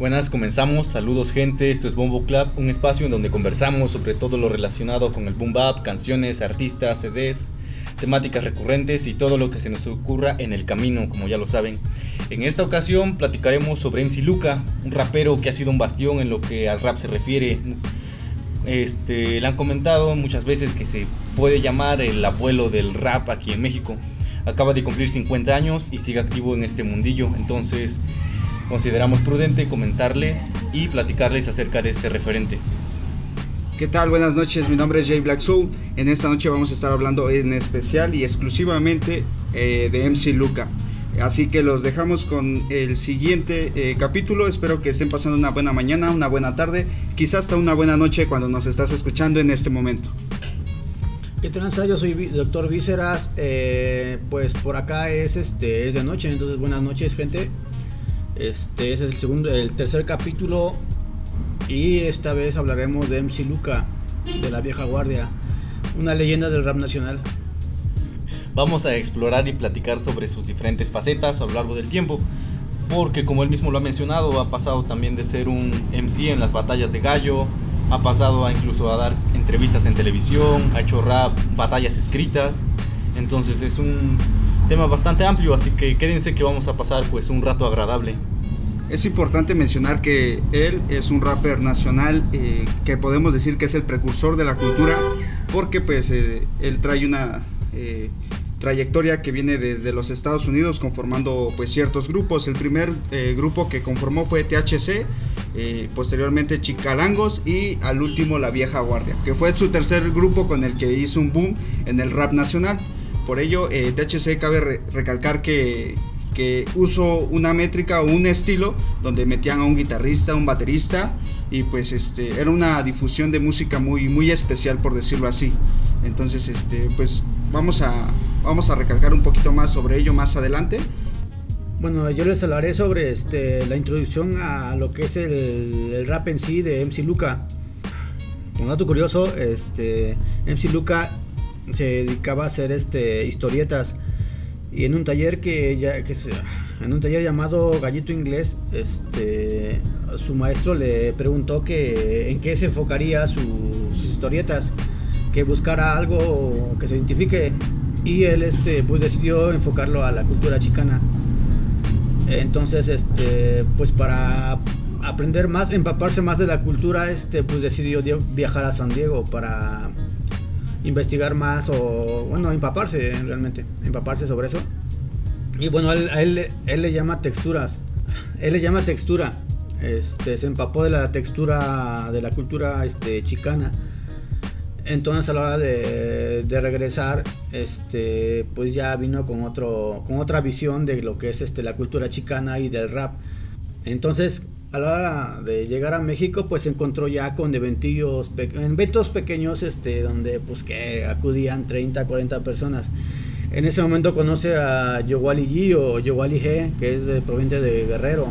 Buenas, comenzamos. Saludos gente, esto es Bombo Club, un espacio en donde conversamos sobre todo lo relacionado con el boom bap, canciones, artistas, CDs, temáticas recurrentes y todo lo que se nos ocurra en el camino, como ya lo saben. En esta ocasión platicaremos sobre MC Luca, un rapero que ha sido un bastión en lo que al rap se refiere. Este, le han comentado muchas veces que se puede llamar el abuelo del rap aquí en México. Acaba de cumplir 50 años y sigue activo en este mundillo, entonces consideramos prudente comentarles y platicarles acerca de este referente. ¿Qué tal? Buenas noches, mi nombre es Jay Black Soul. En esta noche vamos a estar hablando en especial y exclusivamente eh, de MC Luca. Así que los dejamos con el siguiente eh, capítulo. Espero que estén pasando una buena mañana, una buena tarde, quizás hasta una buena noche cuando nos estás escuchando en este momento. ¿Qué tal? Yo soy doctor Víceras. Eh, pues por acá es este es de noche, entonces buenas noches, gente. Este es el segundo, el tercer capítulo y esta vez hablaremos de MC Luca, de la vieja guardia, una leyenda del rap nacional. Vamos a explorar y platicar sobre sus diferentes facetas a lo largo del tiempo, porque como él mismo lo ha mencionado, ha pasado también de ser un MC en las batallas de gallo, ha pasado a incluso a dar entrevistas en televisión, ha hecho rap, batallas escritas, entonces es un tema bastante amplio, así que quédense que vamos a pasar pues un rato agradable. Es importante mencionar que él es un rapper nacional eh, que podemos decir que es el precursor de la cultura porque pues eh, él trae una eh, trayectoria que viene desde los Estados Unidos conformando pues ciertos grupos. El primer grupo que conformó fue THC, posteriormente Chicalangos y al último La Vieja Guardia, que fue su tercer grupo con el que hizo un boom en el rap nacional. Por ello, THC cabe recalcar que que usó una métrica o un estilo donde metían a un guitarrista, un baterista y pues este era una difusión de música muy muy especial por decirlo así. Entonces este pues vamos a vamos a recalcar un poquito más sobre ello más adelante. Bueno, yo les hablaré sobre este, la introducción a lo que es el, rap en sí de MC Luca. Un dato curioso, este, MC Luca se dedicaba a hacer este, historietas. Y en un taller que ya que se, en un taller llamado Gallito Inglés este su maestro le preguntó que en qué se enfocaría sus historietas que buscara algo que se identifique. Y él este pues decidió enfocarlo a la cultura chicana. Entonces este pues para aprender más empaparse más de la cultura este pues decidió viajar a San Diego para investigar más o, bueno, empaparse realmente, empaparse sobre eso. Y bueno, él, a él, le llama texturas, él le llama textura, este, se empapó de la textura de la cultura este, chicana. Entonces a la hora de, de, regresar, este, pues ya vino con, otro, con otra visión de lo que es este, la cultura chicana y del rap. Entonces a la hora de llegar a México, pues se encontró ya con eventillos, eventos pequeños, este, donde pues que acudían 30, 40 personas. En ese momento conoce a Yowali G o Yowali G, que es de, proveniente de Guerrero.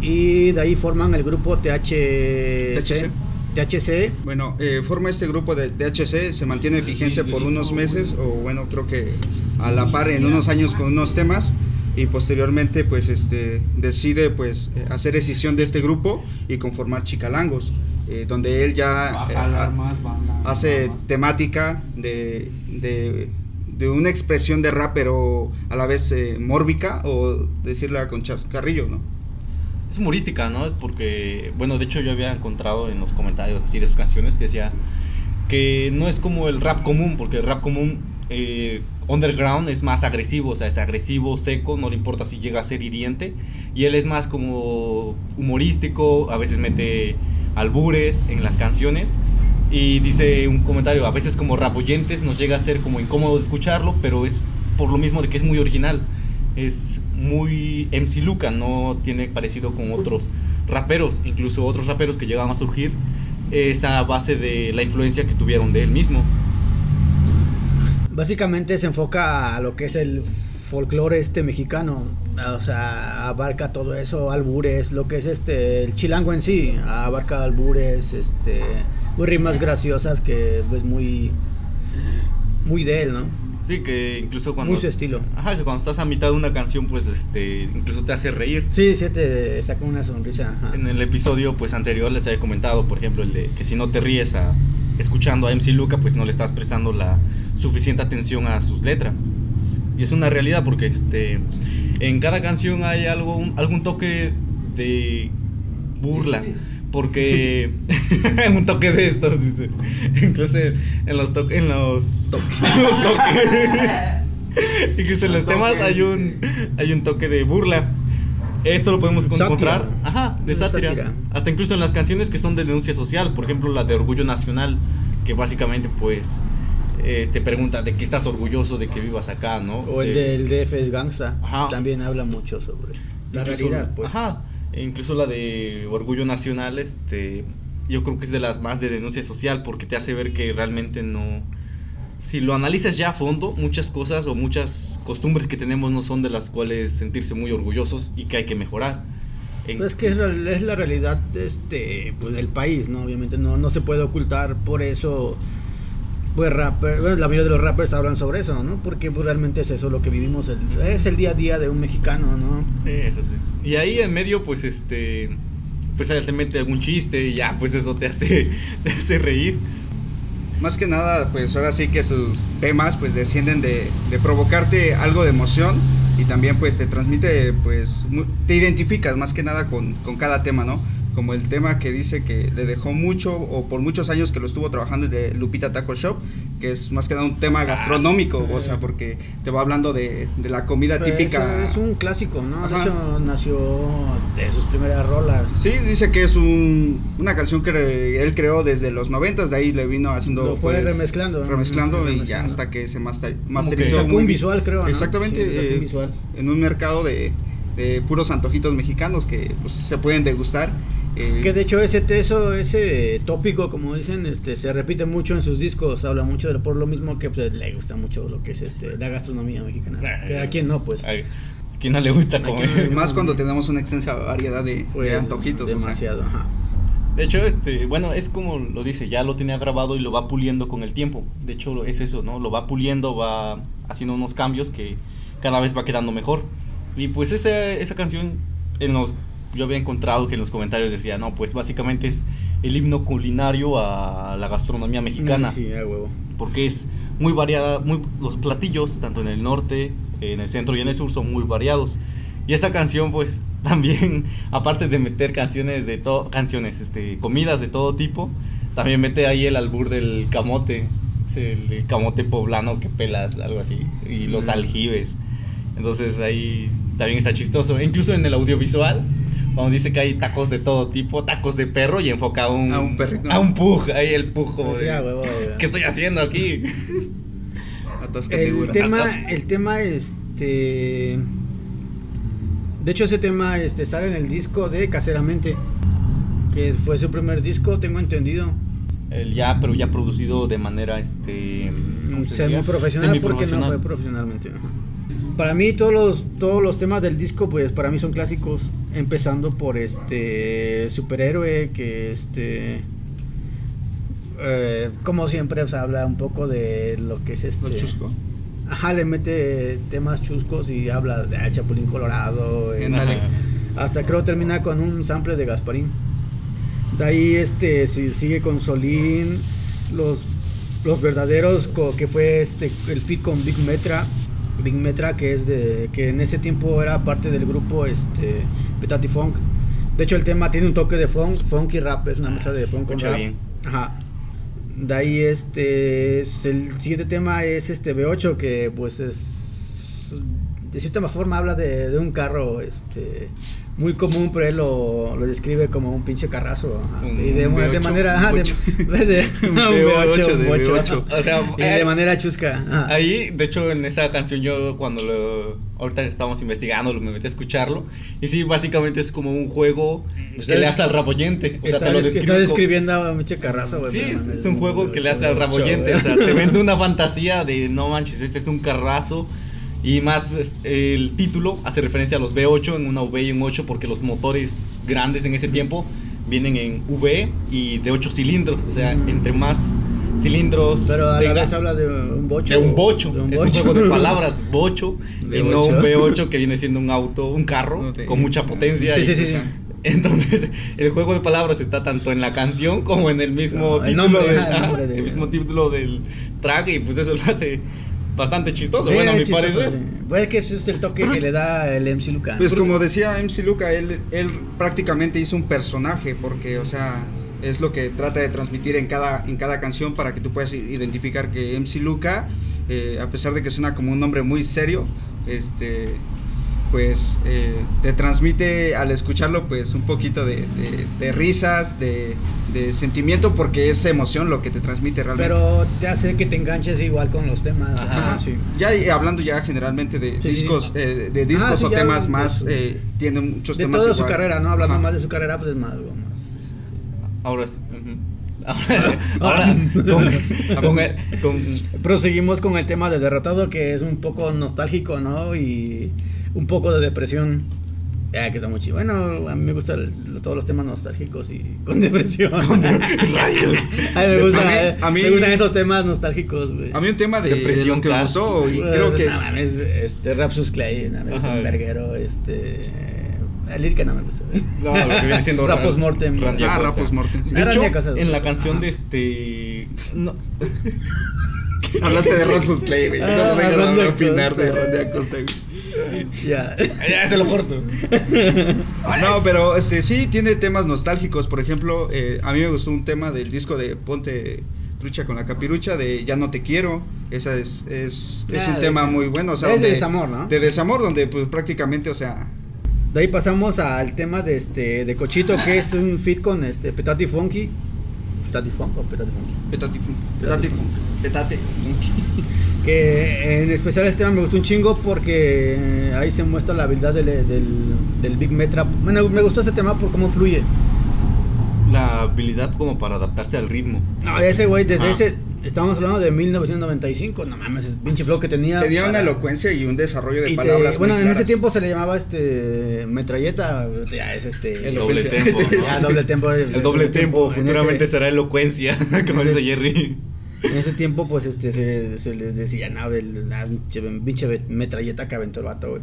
Y de ahí forman el grupo THC. THC. Bueno, eh, forma este grupo de THC, se mantiene en vigencia por unos meses, o bueno, creo que a la par en unos años con unos temas y posteriormente pues este decide pues eh, hacer decisión de este grupo y conformar Chicalangos eh, donde él ya eh, hace temática de, de, una expresión de rap pero a la vez mórbica o decirla con chascarrillo no es humorística no es porque bueno de hecho yo había encontrado en los comentarios así de sus canciones que decía que no es como el rap común porque el rap común eh, underground es más agresivo, o sea, es agresivo, seco, no le importa si llega a ser hiriente. Y él es más como humorístico, a veces mete albures en las canciones. Y dice un comentario, a veces como rapoyentes nos llega a ser como incómodo de escucharlo, pero es por lo mismo de que es muy original. Es muy MC Luca, no tiene parecido con otros raperos, incluso otros raperos que llegan a surgir, esa base de la influencia que tuvieron de él mismo. Básicamente se enfoca a lo que es el folclore este mexicano, o sea, abarca todo eso, albures, lo que es este, el chilango en sí, abarca albures, este, muy rimas graciosas que es pues, muy, muy de él, ¿no? Sí, que incluso cuando... Muy su estilo. Ajá, que cuando estás a mitad de una canción, pues este, incluso te hace reír. Sí, sí, te saca una sonrisa. ajá. En el episodio pues anterior les había comentado, por ejemplo, el de que si no te ríes a, escuchando a MC Luca, pues no le estás prestando la suficiente atención a sus letras. Y es una realidad porque este, en cada canción hay algo, un- algún toque de burla. Porque un toque de estos, dice. Incluso en los. En los, en los toques. Incluso en los Los temas hay un, hay un toque de burla. Esto lo podemos Sátira. encontrar. Ajá, de sátira. sátira. Hasta incluso en las canciones que son de denuncia social. Por ejemplo, la de Orgullo Nacional. Que básicamente, pues. eh, te pregunta de qué estás orgulloso de que vivas acá, ¿no? O el De- del DF es Gangsta. Ajá. También habla mucho sobre la Incluso- realidad, pues. Ajá. e incluso la de Orgullo Nacional, este, yo creo que es de las más de denuncia social porque te hace ver que realmente no... Si lo analizas ya a fondo, muchas cosas o muchas costumbres que tenemos no son de las cuales sentirse muy orgullosos y que hay que mejorar. En- Pues que es, la- es la realidad este, pues, del país, ¿no? Obviamente no, no se puede ocultar, por eso pues rapper, bueno, la mayoría de los rappers hablan sobre eso, ¿no? Porque pues, realmente es eso lo que vivimos, el- es el día a día de un mexicano, ¿no? Sí, eso sí. Y ahí en medio, pues, este, pues te mete algún chiste y ya, pues eso te hace, te hace reír. Más que nada, pues ahora sí que sus temas pues descienden de, de provocarte algo de emoción y también pues te transmite, pues te identificas más que nada con, con cada tema, ¿no? Como el tema que dice que le dejó mucho o por muchos años que lo estuvo trabajando el de Lupita Taco Shop, que es más que nada un tema gastronómico, o sea, porque te va hablando de, de la comida Pues, típica. Es, un clásico, ¿no? De hecho nació de sus primeras rolas. Sí, dice que es un, una canción que re- él creó desde los noventas, de ahí le vino haciendo... Lo fue pues, remezclando, ¿no? Remezclando y ya hasta que se master- que masterizó. Sacó un visual, creo, ¿no? Exactamente. Sí, sacó un eh, visual. En un mercado de, de puros antojitos mexicanos que pues, se pueden degustar. Eh, Que de hecho ese eso, ese tópico, como dicen, este, se repite mucho en sus discos, habla mucho de por lo mismo que pues, le gusta mucho lo que es este, la gastronomía mexicana. Que a quien no, pues. Ay, ¿A quién no le gusta ¿A quién comer? más cuando tenemos una extensa variedad de, de Pues, antojitos. o sea. Demasiado, ajá. De hecho, este, bueno, es como lo dice, ya lo tenía grabado y lo va puliendo con el tiempo. De hecho, es eso, ¿no? Lo va puliendo, va haciendo unos cambios que cada vez va quedando mejor. Y pues esa, esa canción, en los, yo había encontrado que en los comentarios decía, no, pues básicamente es el himno culinario a la gastronomía mexicana. Sí, a huevo. Porque es muy variada, muy, los platillos, tanto en el norte, en el centro y en el sur, son muy variados. Y esta canción, pues, también, aparte de meter canciones de todo, canciones, este, comidas de todo tipo, también mete ahí el albur del camote, el camote poblano que pelas, algo así, y los Mm. aljibes. Entonces ahí también está chistoso. E incluso en el audiovisual, cuando dice que hay tacos de todo tipo, tacos de perro y enfoca a un, A un perrito. A un pug, ahí el pug como Pues. ¿Qué estoy haciendo aquí? El tema, el tema, este. De hecho, ese tema este, sale en el disco de Caseramente, que fue su primer disco, tengo entendido. El ya, pero ya producido de manera, este... ¿cómo se diría? Semi-profesional, porque no fue profesionalmente. ajá. Para mí, todos los, todos los temas del disco, pues para mí son clásicos. Empezando por este superhéroe, que este. eh, como siempre, sea, habla un poco de lo que es este. Lo chusco. Ajá, le mete temas chuscos y habla de ah, Chapulín Colorado. dale. Hasta creo termina con un sample de Gasparín. De ahí este si- sigue con Solín, los, los verdaderos co- que fue este el fit con Big Metra, Big Metra que es de que en ese tiempo era parte del grupo este Petati Funk. De hecho el tema tiene un toque de funk, funk y rap, es una Ah, mezcla de funk con rap. bien. Ajá. De ahí este es- el siguiente tema es este B8 que pues es de cierta forma habla de, de un carro este muy común pero él lo, lo describe como un pinche carrazo. Un- y de, un de V8, manera ajá, de, V8. de- Un un V8 V8, de un V8, V8. ajá. O sea, y de eh, manera chusca ajá. Ahí, de hecho, en esa canción yo cuando lo... Ahorita estábamos investigando, lo- me metí a escucharlo. Y sí, básicamente es como un juego que le hace al raboyente. O sea, te lo des- describe está describiendo a un pinche carrazo güey, Sí, es, es un juego que le hace al V8, raboyente. O sea, te vende una fantasía de no manches, este es un carrazo. Y más pues, el título hace referencia a los V8 en una V y un 8 porque los motores grandes en ese tiempo vienen en V y de 8 cilindros. O sea, Mm. entre más cilindros. Pero a la vez habla de un bocho. de un bocho. de un es un juego de palabras, bocho. y no un V8. V8 que viene siendo un auto, un carro No te- con mucha potencia. Sí, y- sí, sí. Entonces, el juego de palabras está tanto en la canción como en el mismo No, el título, nombre, del- el nombre de- el mismo título del track y pues eso lo hace bastante chistoso, Sí, bueno, a mi chistoso, parecer. sí. Pues es que ese es el toque Pero que es- le da el MC Luca. Pues como decía MC Luca, él, él prácticamente hizo un personaje porque, o sea, es lo que trata de transmitir en cada, en cada canción para que tú puedas identificar que MC Luca, eh, a pesar de que suena como un nombre muy serio, este pues eh, te transmite al escucharlo pues un poquito de, de- de risas, de, de sentimiento porque es emoción lo que te transmite realmente. Pero te hace que te enganches igual con los temas. Ajá. Ajá, sí. Ya hablando ya generalmente de Sí, sí. discos, eh, de discos Ah, sí, o temas de más, eh, tiene muchos De temas toda su igual. carrera, ¿no? Hablando Ajá. más de su carrera, pues es más algo más. este, Ahora sí. ujú. Ahora, ahora con, con el- con- Proseguimos con el tema de Derrotado, que es un poco nostálgico, ¿no? Y un poco de depresión. Ya, que está muy chido. Bueno, a mí me gustan todos los temas nostálgicos y con depresión. rayos. A mí me, gusta, A mí- a mí- me gustan esos temas nostálgicos, güey. A mí un tema de, de Depresión los que me gustó y creo que no es, este, Rapsus Clay, no, me gusta un verguero, este... El lírica no me gusta. güey. No, lo que viene siendo Rapos Mortem. Randy Ah. Rapos Mortem, sí. De Ah, hecho, en la canción Ajá. de este. No, hablaste de Ransus Clay, güey. Ah, No me vengas Randy a opinar de. Randy Acosta, güey. Ya. ya se lo corto. No, pero este, sí tiene temas nostálgicos. Por ejemplo, eh, a mí me gustó un tema del disco de Ponte Trucha con la Capirucha de Ya no te quiero. Esa es, es, es Ah, un de- tema muy bueno. O sea, es de desamor, ¿no? De desamor, donde pues prácticamente, o sea, De ahí pasamos al tema de este de Cochito, que es un fit con este Petati Funky. ¿Petati Funk o Petati Funky? petate funk, petate funk, petate funk. Que en especial este tema me gustó un chingo porque eh, ahí se muestra la habilidad del, del, del Big Metra. Bueno, me gustó ese tema por cómo fluye. La habilidad como para adaptarse al ritmo. No, ese güey, desde Ah. ese. Estábamos hablando de 1995. No mames, ese pinche flow que tenía. Tenía una elocuencia y un desarrollo de y te- palabras. muy bueno, en ese tiempo se le llamaba este metralleta, ya es este El doble tempo. ¿no? Ya, doble tempo. El doble tempo, en futuramente ese- será elocuencia, como dice Jerry. En ese tiempo, pues, este, se, se les decía, no, del, la pinche, metralleta que aventó el vato, güey.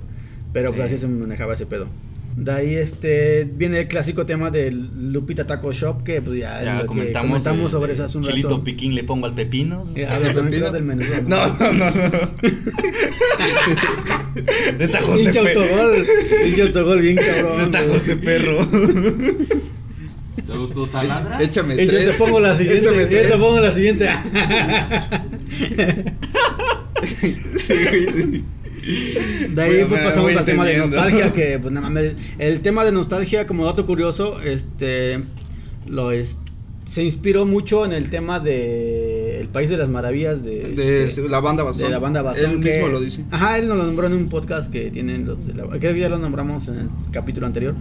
Pero pues Sí. así se manejaba ese pedo. De ahí, este, viene el clásico tema del Lupita Taco Shop, que pues ya, Ya lo que comentamos, comentamos de- sobre de eso hace un Chilito rato. piquín le pongo al pepino. Eh, A ver, también ¿Pepino? del menú. No, no, no. no. De Pinche perro. autogol, pinche autogol bien De cabrón. de güey. perro. ¿Tú, tú taladras? Échame Y yo tres. te pongo la siguiente, Échame yo te tres. pongo la siguiente. Sí, sí. De ahí Bueno, pues, pasamos al tema de nostalgia, que pues nada mames, el tema de nostalgia como dato curioso, este lo es se inspiró mucho en el tema de El País de las Maravillas de, De este, la banda Bastón. de la banda Bastón. Él que- mismo lo dice. Ajá, él nos lo nombró en un podcast que tienen los de la- creo que ya lo nombramos en el capítulo anterior.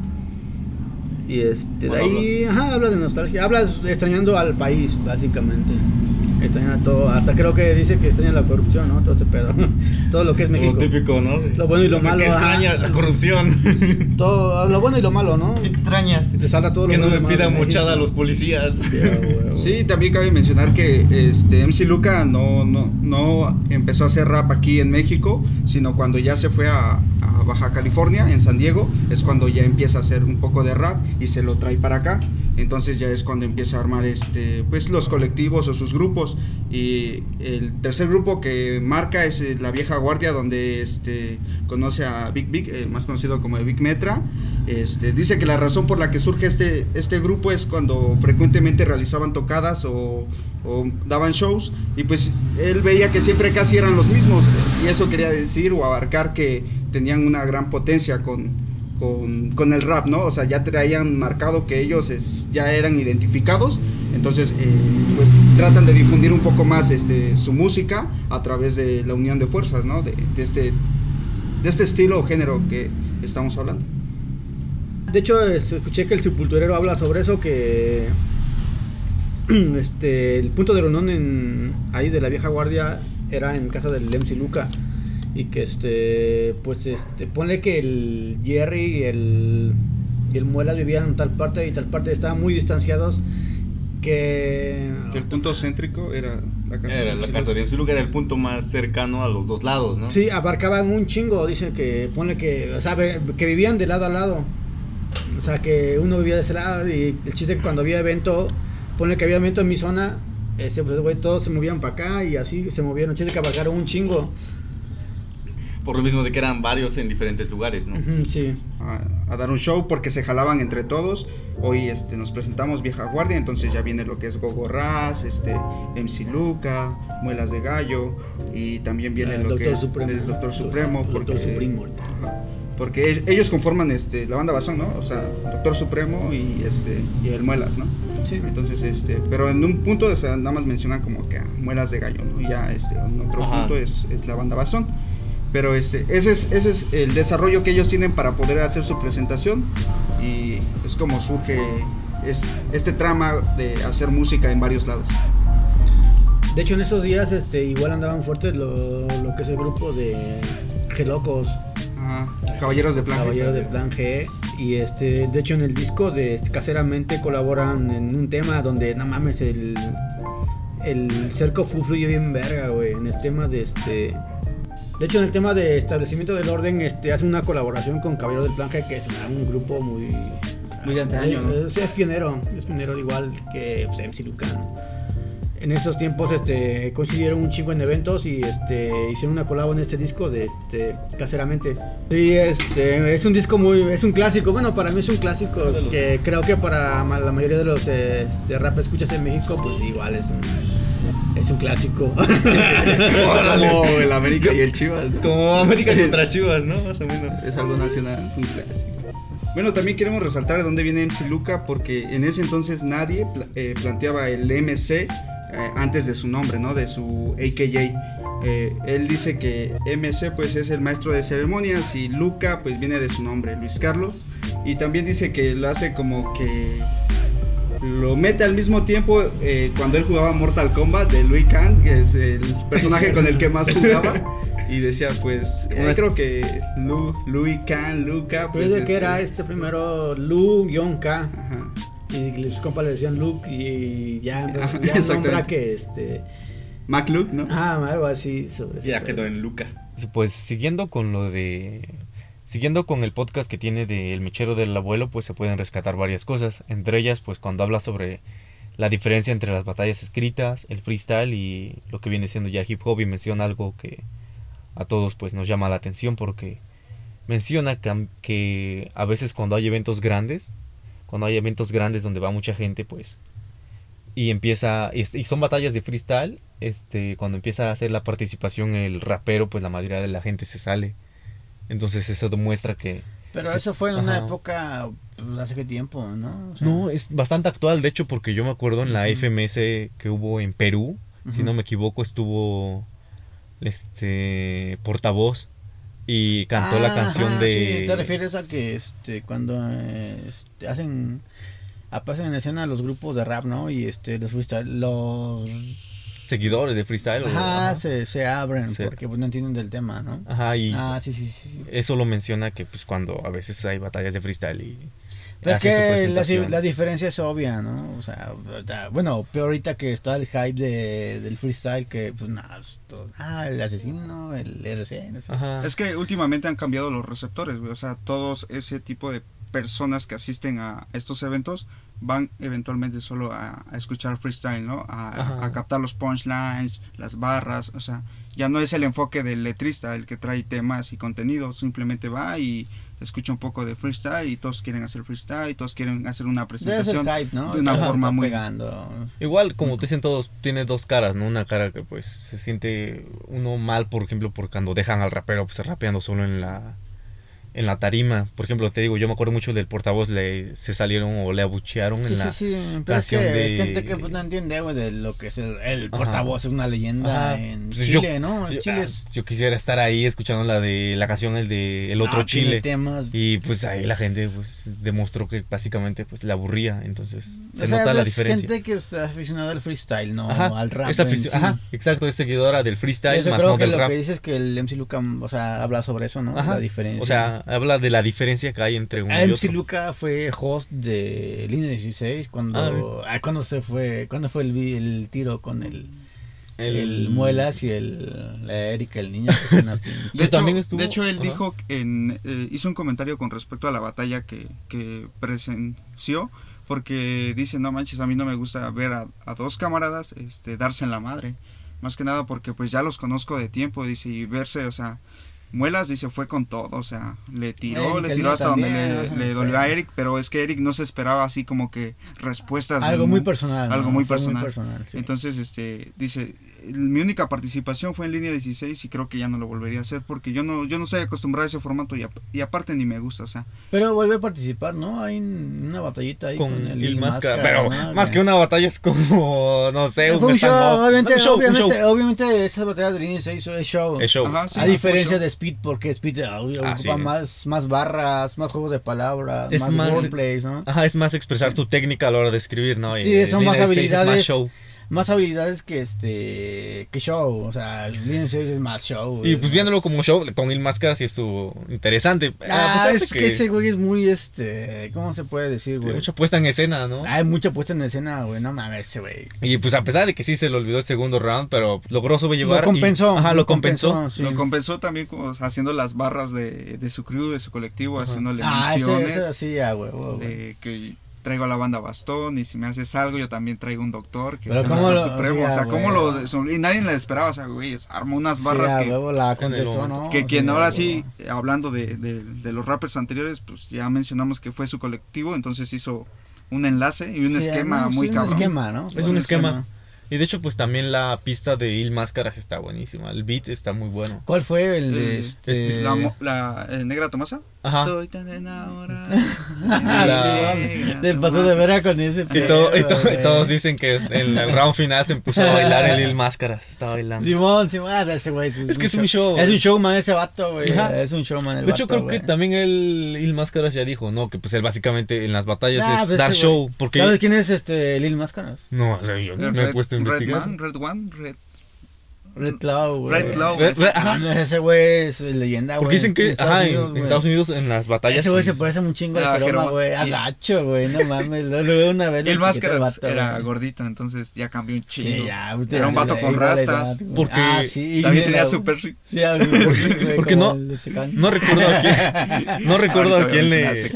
Y este, de ahí, ajá, habla de nostalgia, habla extrañando al país, básicamente. Extraña todo, hasta creo que dice que extraña la corrupción, ¿no? Todo ese pedo. todo lo que es México. Lo típico, ¿no? Lo bueno y lo malo, Que extraña la corrupción. Todo, lo bueno y lo malo, ¿no? Extrañas. Le salta todo lo Que no bueno y me lo pidan mochada a los policías. Sí, también cabe mencionar que este MC Luca no, no, no empezó a hacer rap aquí en México, sino cuando ya se fue a, a Baja California, en San Diego, es cuando ya empieza a hacer un poco de rap y se lo trae para acá. Entonces ya es cuando empieza a armar este, pues los colectivos o sus grupos. Y el tercer grupo que marca es eh, La Vieja Guardia, donde este, conoce a Big Big, eh, más conocido como Big Metra. Este, dice que la razón por la que surge este, este grupo es cuando frecuentemente realizaban tocadas o, o daban shows y pues él veía que siempre casi eran los mismos y eso quería decir o abarcar que tenían una gran potencia con, con, con el rap, ¿no? O sea, ya traían marcado que ellos es- ya eran identificados, entonces eh, pues tratan de difundir un poco más este, su música a través de la unión de fuerzas, ¿no? De, de este, de este estilo o género que estamos hablando. De hecho, es- escuché que el sepulturero habla sobre eso, que este, el punto de reunión en, ahí de la vieja guardia era en casa del MC Luca. Y que este, pues este, ponle que el Jerry y el, y el Muelas vivían en tal parte y tal parte, estaban muy distanciados. que... Que el punto céntrico era la casa Era de la casa de Luca, era el punto más cercano a los dos lados, ¿no? Sí, abarcaban un chingo, dicen que pone que, o sea, que vivían de lado a lado. O sea, que uno vivía de ese lado y el chiste que cuando había evento, pone que había evento en mi zona, ese, pues, güey, todos se movían para acá y así se movieron. El chiste que abarcaron un chingo. Por lo mismo de que eran varios en diferentes lugares, ¿no? Sí. a, a dar un show porque se jalaban entre todos. Hoy este, nos presentamos Vieja Guardia, entonces ya viene lo que es Gogo Raz, este, MC Luca, Muelas de Gallo y también viene El lo Doctor que es Supremo. el Doctor El Supremo. Doctor porque, Supremo. Ajá, porque ellos conforman este, la banda Bazón, ¿no? O sea, Doctor Supremo y, este, y el Muelas, ¿no? Sí. Entonces, este, pero en un punto o sea, nada más mencionan como que a Muelas de Gallo, ¿no? Y ya este, en otro Ajá. punto es, es la banda Bazón. Pero este, ese, es, ese es el desarrollo que ellos tienen para poder hacer su presentación y es como surge es, este trama de hacer música en varios lados. De hecho, en esos días este, igual andaban fuertes lo, lo que es el grupo de Gelocos, Ajá, Caballeros de Plan. G. Caballeros de Plan G. Y este, de hecho, en el disco de este, Caseramente colaboran en un tema donde, no mames, el, el cerco fluye bien verga, güey. En el tema de este. De hecho, en el tema de establecimiento del orden, este, hace una colaboración con Caballeros del Plan G, que es un grupo muy. Muy de antaño, ¿no? Es, es pionero, es pionero igual que pues, MC Lucano. En esos tiempos este, coincidieron un chingo en eventos y este, hicieron una colabo en este disco de este, caseramente. Sí, este, es un disco muy, es un clásico, bueno, para mí es un clásico que creo que para la mayoría de los este, rap escuchas en México, pues igual es un, es un clásico. Como el América y el Chivas. ¿no? Como América contra Chivas, ¿no? Más o menos. Es algo nacional, un clásico. Bueno, también queremos resaltar de dónde viene MC Luca, porque en ese entonces nadie eh, planteaba el MC eh, antes de su nombre, ¿no? De su AKJ. Eh, él dice que MC pues es el maestro de ceremonias y Luca pues viene de su nombre, Luis Carlos. Y también dice que lo hace como que lo mete al mismo tiempo eh, cuando él jugaba Mortal Kombat de Louis Kang, que es el personaje con el que más jugaba. Y decía, pues, eh, creo que Lu, Louis Kang, Luca, pues. Pues de es, que era eh, este primero Lu-K. Ajá. Y sus compas le decían Luke y ya, Ajá, ya nombra que este. Mac Luke, ¿no? Ah, algo así sobre Ya quedó en Luca. Pues siguiendo con lo de. Siguiendo con el podcast que tiene de El Mechero del Abuelo, pues se pueden rescatar varias cosas. Entre ellas, pues cuando habla sobre la diferencia entre las batallas escritas, el freestyle y lo que viene siendo ya hip hop y menciona algo que a todos pues nos llama la atención porque menciona que, a veces cuando hay eventos grandes, cuando hay eventos grandes donde va mucha gente, pues y empieza y son batallas de freestyle, este cuando empieza a hacer la participación el rapero, pues la mayoría de la gente se sale. Entonces eso demuestra que Pero eso fue en una época pues, hace qué tiempo, ¿no? O sea, no es bastante actual, de hecho, porque yo me acuerdo en la Ujú. FMS que hubo en Perú, si no me equivoco, estuvo este portavoz y cantó la Ah, canción ajá, de sí, te refieres a que este cuando este, hacen aparecen en escena los grupos de rap, ¿no? Y este los freestyle los seguidores de freestyle. ajá, ajá. se, se abren porque pues, no entienden del tema, ¿no? Ajá, y Ah, sí, sí, sí. sí. eso lo menciona que pues cuando a veces hay batallas de freestyle y Pero es que la, la diferencia es obvia, ¿no? O sea, bueno, peor ahorita que está el hype de, del freestyle, que pues nada, es todo- ah, el asesino, el RC, no sé. Ajá. Es que últimamente han cambiado los receptores, güey. O sea, todos ese tipo de personas que asisten a estos eventos van eventualmente solo a, a escuchar freestyle, ¿no? A, captar los punchlines, las barras, o sea, ya no es el enfoque del letrista el que trae temas y contenido, simplemente va y escucha un poco de freestyle y todos quieren hacer freestyle y todos quieren hacer una presentación hype, ¿no? de una forma muy pegando. Igual, como te dicen todos, tiene dos caras, ¿no? Una cara que pues se siente uno mal, por ejemplo, por cuando dejan al rapero pues rapeando solo en la en la tarima. Por ejemplo, te digo, yo me acuerdo mucho del portavoz, le se salieron o le abuchearon Sí, en la sí, sí, pero es que canción hay de- gente que pues, no entiende, güey, de lo que es el, el Ajá. portavoz, es una leyenda Ajá. en Pues yo- Chile, ¿no? Yo, Chile ah, es... yo quisiera estar ahí escuchando la de la canción el de el otro ah, Chile. temas Y pues ahí la gente pues demostró que básicamente pues le aburría, entonces se o sea, nota la es diferencia. gente que es aficionada al freestyle, no Ajá, al rap. es sí. ajá, exacto, es seguidora del freestyle eso más creo no que del lo rap. que dices es que el MC Luca, o sea, habla sobre eso, ¿no? La diferencia. O sea, habla de la diferencia que hay entre uno y MC otro. Luca fue host de Línea 16 cuando, ah, cuando se fue, cuando fue el, vi- el tiro con el, el, Muelas y el la Erika, el niño. que una De, hecho, también estuvo- de hecho, él dijo, en, eh, hizo un comentario con respecto a la batalla que, que presenció, porque dice, no manches, a mí no me gusta ver a, a dos camaradas este, darse en la madre. Más que nada porque pues ya los conozco de tiempo, dice, y verse, o sea, Muelas, dice, fue con todo, o sea, le tiró, Eric, le tiró hasta donde le, le dolió a Eric, pero es que Eric no se esperaba así como que respuestas. algo muy mu- personal. algo ¿no? muy Fue personal. sí. Entonces, este, dice, mi única participación fue en línea 16 y creo que ya no lo volvería a hacer porque yo no, yo no estoy acostumbrado a ese formato y, ap- y aparte ni me gusta, o sea, Pero vuelve a participar, ¿no? Hay un- una batallita ahí con, con el máscara. Máscara, Pero más que una batalla es como, no sé, Fue un show, obviamente, Un show, un obviamente, show. obviamente esa batalla de línea se hizo es show. Es show. Ajá, sí, a diferencia show. de Speed, porque Speed ah, ocupa Ah, sí. más, más barras, más juegos de palabras, Es más, más- wordplays, ¿no? Ajá, es más expresar tu técnica a la hora de escribir, ¿no? Y Sí, son más 16 es más habilidades. show. Más habilidades que este que show, o sea, línea 6 es más show. Y es pues viéndolo como show, con Il Máscara sí estuvo interesante. Ah, a pesar es de que... ese güey es muy este, ¿cómo se puede decir, güey? mucha puesta en escena, ¿no? Hay mucha puesta en escena, güey, no mames ese güey. Y pues a pesar de que sí se le olvidó el segundo round, pero logró sobrellevar. Lo compensó, y- ajá, lo compensó. sí. lo compensó también como haciendo las barras de, de su crew, de su colectivo, Ajá. haciéndole Ah, ese, menciones ese sí, ya, güey. de que traigo a la banda bastón y si me haces algo yo también traigo un doctor que Pero es el cómo doctor lo- supremo, o sea, ah, cómo lo y nadie le esperaba, o sea, güey, armó unas barras que huevo la en el contestó, momento. ¿no? que quien Sí, ahora sí, hablando de, de- de los rappers anteriores, pues ya mencionamos que fue su colectivo, entonces hizo un enlace y un Sí, esquema no, sí, muy un cabrón. esquema, ¿no? Es un esquema. Y de hecho, pues también la pista de Il Máscaras está buenísima. El beat está muy bueno. ¿Cuál fue el de Eh, este? La, eh, negra Tomasa. Ajá. Estoy tan enamorado. Te pasó de vera con ese Y, todo- y to- y güey. todos dicen que en el round final se puso a bailar el Il Máscaras. Estaba bailando. Simón, Simón, ese güey es, Es que es un show. Es un showman ese vato, güey. Es un showman el De hecho, vato, creo que también el Il Máscaras ya dijo, ¿no? Que pues él básicamente en las batallas Ah, es pues dar show. Porque ¿Sabes quién es este Lil Máscaras? No, yo no me he Red- puesto a Red investigar. Man, Red One, Red, Red Cloud, güey. Red Cloud. Red- Red- Ah, no, ese güey es leyenda, güey. Porque dicen que en Estados ajá, en- Unidos, en, güey. Estados Unidos en las batallas. Ese güey sí. se parece un chingo Ah, al Jeroma, Jeroma. güey. Y- Agacho, güey. No mames. Lo, lo veo una vez. Y el máscara vato, era güey. gordito, entonces ya cambió un chingo. Sí, ya, Era un vato con rastas. Porque ah, sí, También y tenía super rico. Sí, porque como no- de. No recuerdo a quién. No recuerdo a quién le.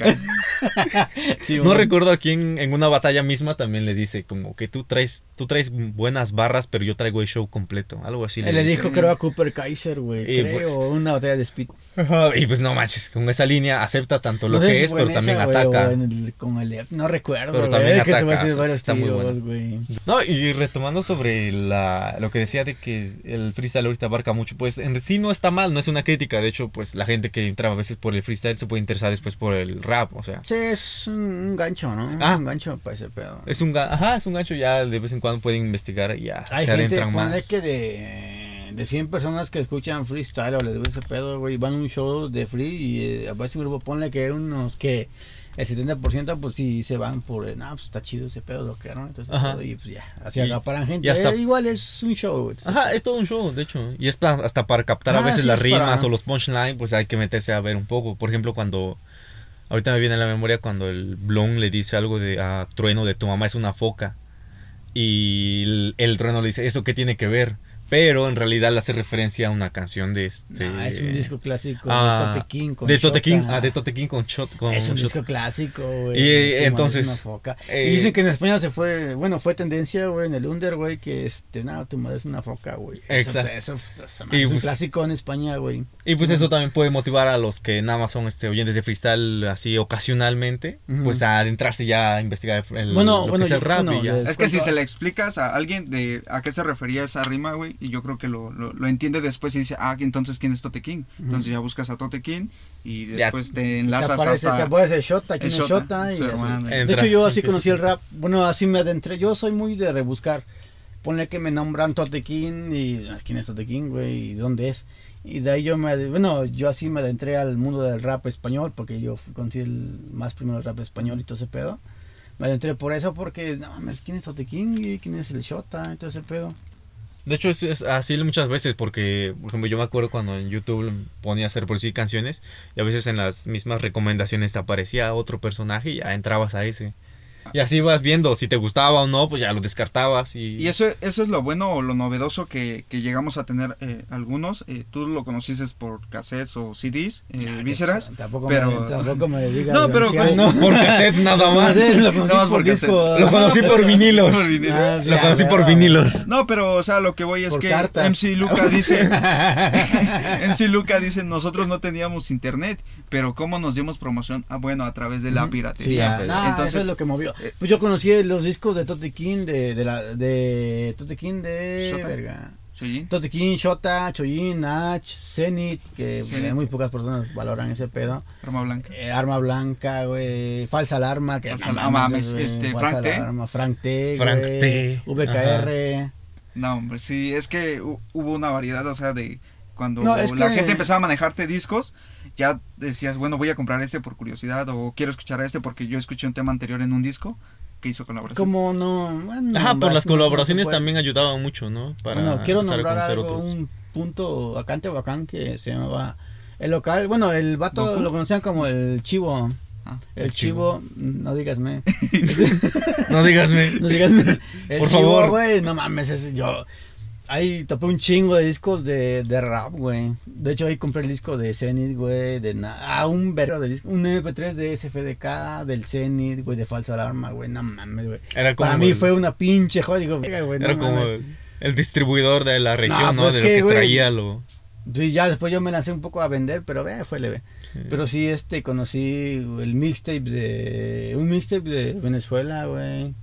Sí, No recuerdo a quién en una batalla misma también le dice como que tú traes tú traes buenas barras, pero yo traigo el show completo, algo así. Él le dice. dijo, creo, a Cooper Kaiser, güey. Y Creo, pues- una batalla de speed. Y pues no manches, con esa línea acepta tanto lo No sé que si es, pero también ataca. el- con el, no recuerdo, Pero también es que se va a ataca, hacer o sea, varios está muy bueno. No, y retomando sobre la, lo que decía de que el freestyle ahorita abarca mucho, pues en sí no está mal, no es una crítica, de hecho, pues la gente que entra a veces por el freestyle se puede interesar después por el rap, o sea, Es un, gancho, ¿no? Ah. Un gancho para ese pedo. es un, ga- ajá, es un gancho, ya de vez en cuando pueden investigar y ya Hay se gente, más. que de, de 100 personas que escuchan freestyle o les gusta ese pedo, güey, van a un show de free y eh, a veces un grupo ponle que unos que el 70% pues sí se van por, eh, no, pues está chido ese pedo, lo que ¿no? Entonces, Ajá. pedo, y pues ya, así acaparan gente. y hasta- Eh, igual es un show. es- Ajá, es todo un show, de hecho. Y es pa- hasta para captar a Ah, veces sí, las es rimas para- o los punchlines, pues hay que meterse a ver un poco. Por ejemplo, cuando. Ahorita me viene a la memoria cuando el Blon le dice algo de a Trueno de tu mamá es una foca. Y el, el Trueno le dice, ¿eso qué tiene que ver? Pero en realidad le hace referencia a una canción de este. Ah, es un disco clásico ah, de Tote King con de Tote King, ah, de Tote King con Shot. Con Es un Shot. disco clásico, güey. Y, mamá entonces, es una foca. eh, y dicen que en España se fue, bueno, fue tendencia, güey, en el under, güey, que este, no, tu madre es una foca, güey. Eso, Exacto. eso, eso, eso, Y es un pues- clásico en España, güey. Y pues eso también puede motivar a los que nada más son este, oyentes de freestyle así ocasionalmente, pues a adentrarse ya a investigar el, Bueno, lo que bueno, es el yo- rap bueno, y ya. Es que si se le explicas a alguien de a qué se refería esa rima, güey, y yo creo que lo, lo, lo entiende después y dice, ah, entonces quién es Tote King. Entonces ya buscas a Tote King y después te Te enlazas aparece, hasta... te aparece Shota, quién es Shota, hermano. De hecho, yo así conocí el rap, bueno, así me adentré, yo soy muy de rebuscar. Ponle que me nombran Tote King y ah, quién es Tote King, güey, y dónde es. Y de ahí yo me, bueno, yo así me adentré al mundo del rap español, porque yo conocí el, más primero el rap español y todo ese pedo. Me adentré por eso, porque, no mames, ¿quién es Tote King? y ¿Quién es el Shota? Y todo ese pedo. De hecho, es, es así muchas veces, porque, por ejemplo, yo me acuerdo cuando en YouTube ponía a hacer por sí canciones, y a veces en las mismas recomendaciones te aparecía otro personaje y ya entrabas a ese. Y así vas viendo si te gustaba o no, pues ya lo descartabas. Y, Y eso, eso es lo bueno o lo novedoso que, que llegamos a tener eh, algunos. Eh, tú lo conociste por cassettes o CDs, eh, vísceras. Tampoco, pero- me, tampoco me digas. No, pero pues, por cassette nada más. Sí, lo conocí Nada más por por disco. Lo conocí por vinilos. Por. Ah, sí, Lo conocí ah, por ah. vinilos. No, pero o sea, lo que voy es Por que cartas. MC Luca dice, MC Luca dice, nosotros no teníamos internet, pero ¿cómo nos dimos promoción? Ah, bueno, a través de la Sí, piratería. ah, pues. no, Entonces, eso es lo que movió. Eh, Pues yo conocí los discos de Tote King, de, de la, de Tote King de Shota. verga. Tote King, Shota, Choyin, Nach, Zenith, que Zenith. eh, muy pocas personas valoran ese pedo. Arma blanca. Eh, arma blanca, güey. Falsa alarma, que Falsa no Alarma, mames, güey, este, falsa Frank T. alarma, Frank T, Frank T. VKR. No, hombre, sí, es que hu- hubo una variedad, o sea, de cuando No, es la que- gente empezaba a manejarte discos, ya decías, bueno, voy a comprar este por curiosidad o quiero escuchar a este porque yo escuché un tema anterior en un disco que hizo colaboración. Como no. bueno, Ajá, por vas- las no- colaboraciones puede. también ayudaban mucho, ¿no? Para bueno, quiero nombrar algo, otros. un punto acá en Tehuacán que se llamaba el local. Bueno, el vato ¿Goku? lo conocían como el chivo. Ah, El, El chivo, no digasme. No dígasme. No digasme. El Por chivo, favor. güey, no mames, ese, yo. Ahí topé un chingo de discos de, de rap, güey. De hecho, ahí compré el disco de Zenith, güey. De na- ah, un verbo de disco. Un MP3 de SFDK, del Zenith, güey, de falsa alarma, güey. No mames, güey. Era como Para mí el- fue una pinche joda. Digo, "Verga, güey, no Era como mames". el distribuidor de la región, No, ¿no? pues de que, lo que güey. traía lo... Sí, ya después yo me lancé un poco a vender, pero ve, fue leve. Pero sí, este, conocí el mixtape de... Un mixtape de Venezuela, güey.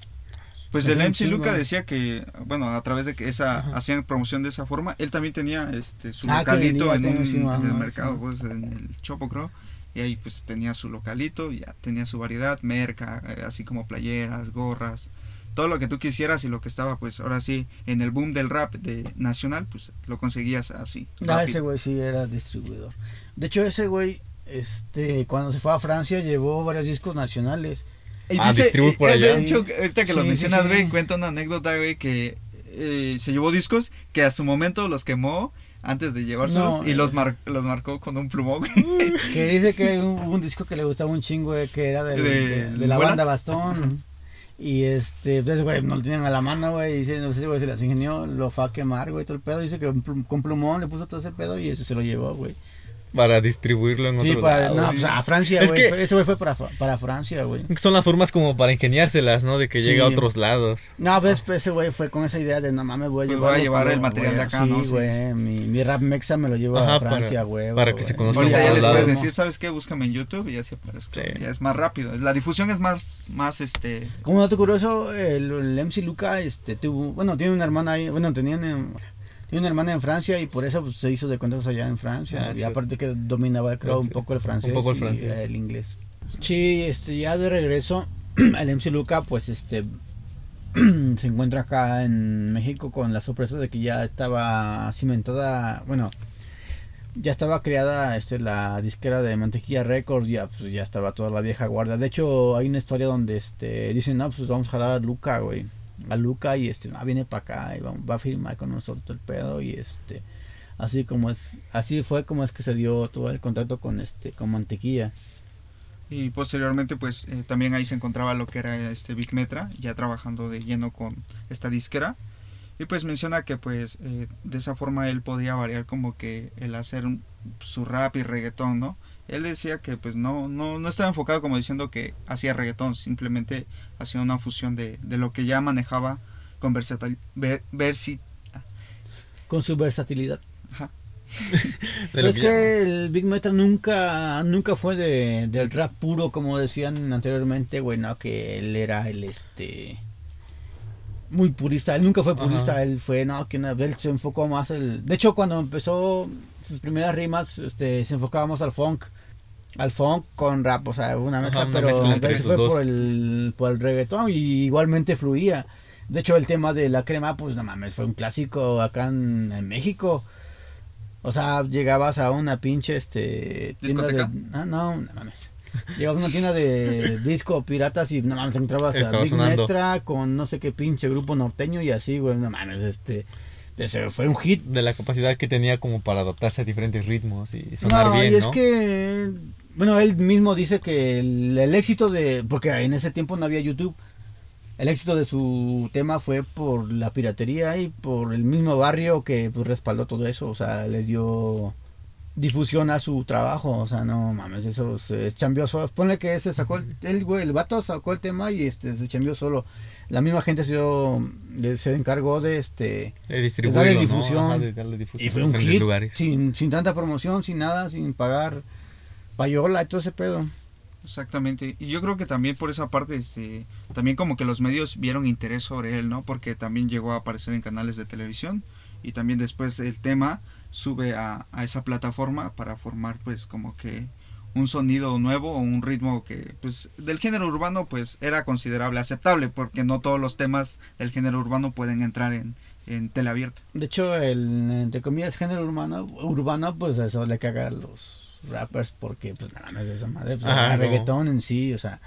Pues Es el MC Luca decía que, bueno, a través de que esa Ajá. hacían promoción de esa forma, él también tenía este su Ah, localito en, un- en el mercado, pues en el Chopo creo, y ahí pues tenía su localito, ya tenía su variedad, merca, eh, así como playeras, gorras, todo lo que tú quisieras y lo que estaba pues ahora sí en el boom del rap de nacional, pues lo conseguías así. Ah, ese güey sí era distribuidor. De hecho, ese güey, este, cuando se fue a Francia, llevó varios discos nacionales. Y Ah, distribuye por eh, allá. De hecho, ahorita que lo Sí, sí, mencionas, sí. güey, cuenta una anécdota, güey, que eh, se llevó discos que a su momento los quemó antes de llevárselos No, y los, eh. mar- los marcó con un plumón, güey. Que dice que hubo un disco que le gustaba un chingo, güey, que era del- ¿De de, de la banda Bastón. Y este, pues, güey, no lo tenían a la mano, güey. Y dice, no sé, güey, se las ingenió, lo fue a quemar, güey, todo el pedo. Dice que con plumón le puso todo ese pedo y eso se lo llevó, güey. Para distribuirlo en Sí, otro para, lado. no, sí. pues, a Francia, Es güey. que- Ese güey fue para, para Francia, güey. Son las formas como para ingeniárselas, ¿no? De que Sí. llegue a otros lados. No, pues pues, ese güey fue con esa idea de no mames, voy a Pues llevar. voy a llevar el material de acá, sí, ¿no? Sí, güey. Mi, mi rap mexa me lo llevo Ajá, a Francia, para- güey. para que se conozca Ahorita ya les lados. puedes decir, ¿sabes qué? Búscame en YouTube y así aparezco. Sí. Ya es más rápido. La difusión es más, más este... Como dato curioso, el, el MC Luca este, tuvo, bueno, tiene una hermana ahí, bueno, tenían en- tiene una hermana en Francia y por eso pues, se hizo de contactos allá en Francia. Ah, y sí. aparte que dominaba, creo, un poco el francés, Un poco el y, francés. eh, el inglés. Sí, este, ya de regreso, el MC Luca, pues, este, se encuentra acá en México con la sorpresa de que ya estaba cimentada, bueno, ya estaba creada este, la disquera de Mantequilla Records, ya, pues, ya estaba toda la vieja guardia. De hecho, hay una historia donde este, dicen, no, pues vamos a jalar a Luca, güey. A Luca y este, ah, viene para acá y va, va a firmar con nosotros el pedo y este, así como es, así fue como es que se dio todo el contacto con este, con Mantequilla. Y posteriormente, pues eh, también ahí se encontraba lo que era este Big Metra, ya trabajando de lleno con esta disquera. Y pues menciona que pues eh, de esa forma él podía variar como que el hacer un- su rap y reggaetón, ¿no? Él decía que pues no, no, no estaba enfocado como diciendo que hacía reggaetón, simplemente hacía una fusión de, de lo que ya manejaba con versatil, ver- versi- Con su versatilidad. ajá, Pero es que el Big Metal nunca, nunca fue de, del rap puro, como decían anteriormente, güey, no, que él era el este muy purista, él nunca fue purista, Ajá. él fue, no, que una él se enfocó más el, de hecho cuando empezó sus primeras rimas, este, se enfocaba más al funk, al funk con rap, o sea, una mezcla, una pero mezcla esos fue dos. por el, por el reggaetón y igualmente fluía. De hecho, el tema de la crema, pues no mames, fue un clásico acá en, en México. O sea, llegabas a una pinche este tienda de ah, no, no mames. Llegabas a una tienda de disco piratas y no mames, encontrabas a Estaba Big sonando. Metra con no sé qué pinche grupo norteño y así, güey, no mames, este ese fue un hit. De la capacidad que tenía como para adaptarse a diferentes ritmos y sonar no, bien, y es ¿no? que, bueno, él mismo dice que el, el éxito de, porque en ese tiempo no había YouTube, el éxito de su tema fue por la piratería y por el mismo barrio que pues, respaldó todo eso, o sea, les dio difusión a su trabajo, o sea, no mames, eso se chambeó solo, ponle que se sacó, el, el, güey, el vato sacó el tema y este se chambeó solo, la misma gente se, dio- se encargó de este De darle ¿no? difusión. Ajá, de darle difusión y fue un hit lugares. sin, sin tanta promoción, sin nada, sin pagar payola y todo ese pedo. Exactamente. Y yo creo que también por esa parte, este, también como que los medios vieron interés sobre él, ¿no? Porque también llegó a aparecer en canales de televisión y también después el tema sube a, a esa plataforma para formar pues como que un sonido nuevo o un ritmo que pues del género urbano pues era considerable, aceptable, porque no todos los temas del género urbano pueden entrar en, en teleabierta. De hecho, el entre comillas género urbano, urbano pues eso le caga a los rappers porque pues nada más esa madre, pues, Ajá, el no. reggaetón en sí, o sea,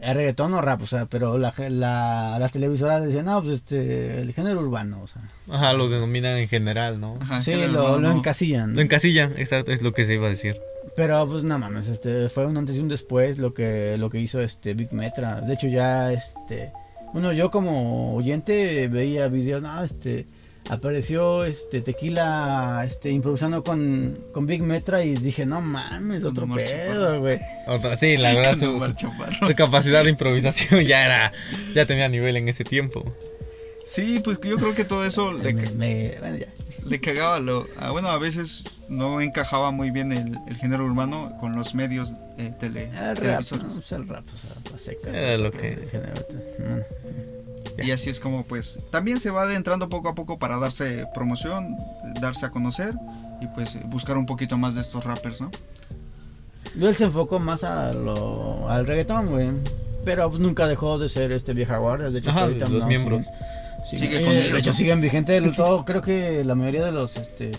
el reggaetón o rap, o sea, pero la, la- las televisoras decían, no, pues este, el género urbano, o sea, Ajá, lo denominan en general, ¿no? Ajá, sí, lo, urbano lo no. encasillan. Lo encasillan, exacto, es lo que se iba a decir. Pero pues no mames, este fue un antes y un después lo que lo que hizo este Big Metra. De hecho ya este bueno, yo como oyente veía videos, no, este apareció este Tequila este improvisando con, con Big Metra y dije, "No mames, otro Omar pedo, güey." Otra- sí, la verdad, su, capacidad de improvisación ya era, ya tenía nivel en ese tiempo. Sí, pues que yo creo que todo eso le, Me- me- bueno, ya. le cagaba lo ah, bueno a veces no encajaba muy bien el, el género urbano con los medios eh, tele, El rap. Pues el rap, o sea, a secas, Era ¿no? lo que- el género. Y así es como pues también se va adentrando poco a poco para darse promoción darse a conocer y pues eh, buscar un poquito más de estos rappers no Él se enfocó más a lo, al reggaetón, güey. Pero pues, nunca dejó de ser este vieja guardia. De hecho, Ajá, ahorita los no, miembros. sí, Sigue sigue- con eh, ellos, De hecho, ¿no? siguen vigentes. del todo, creo que la mayoría de los este,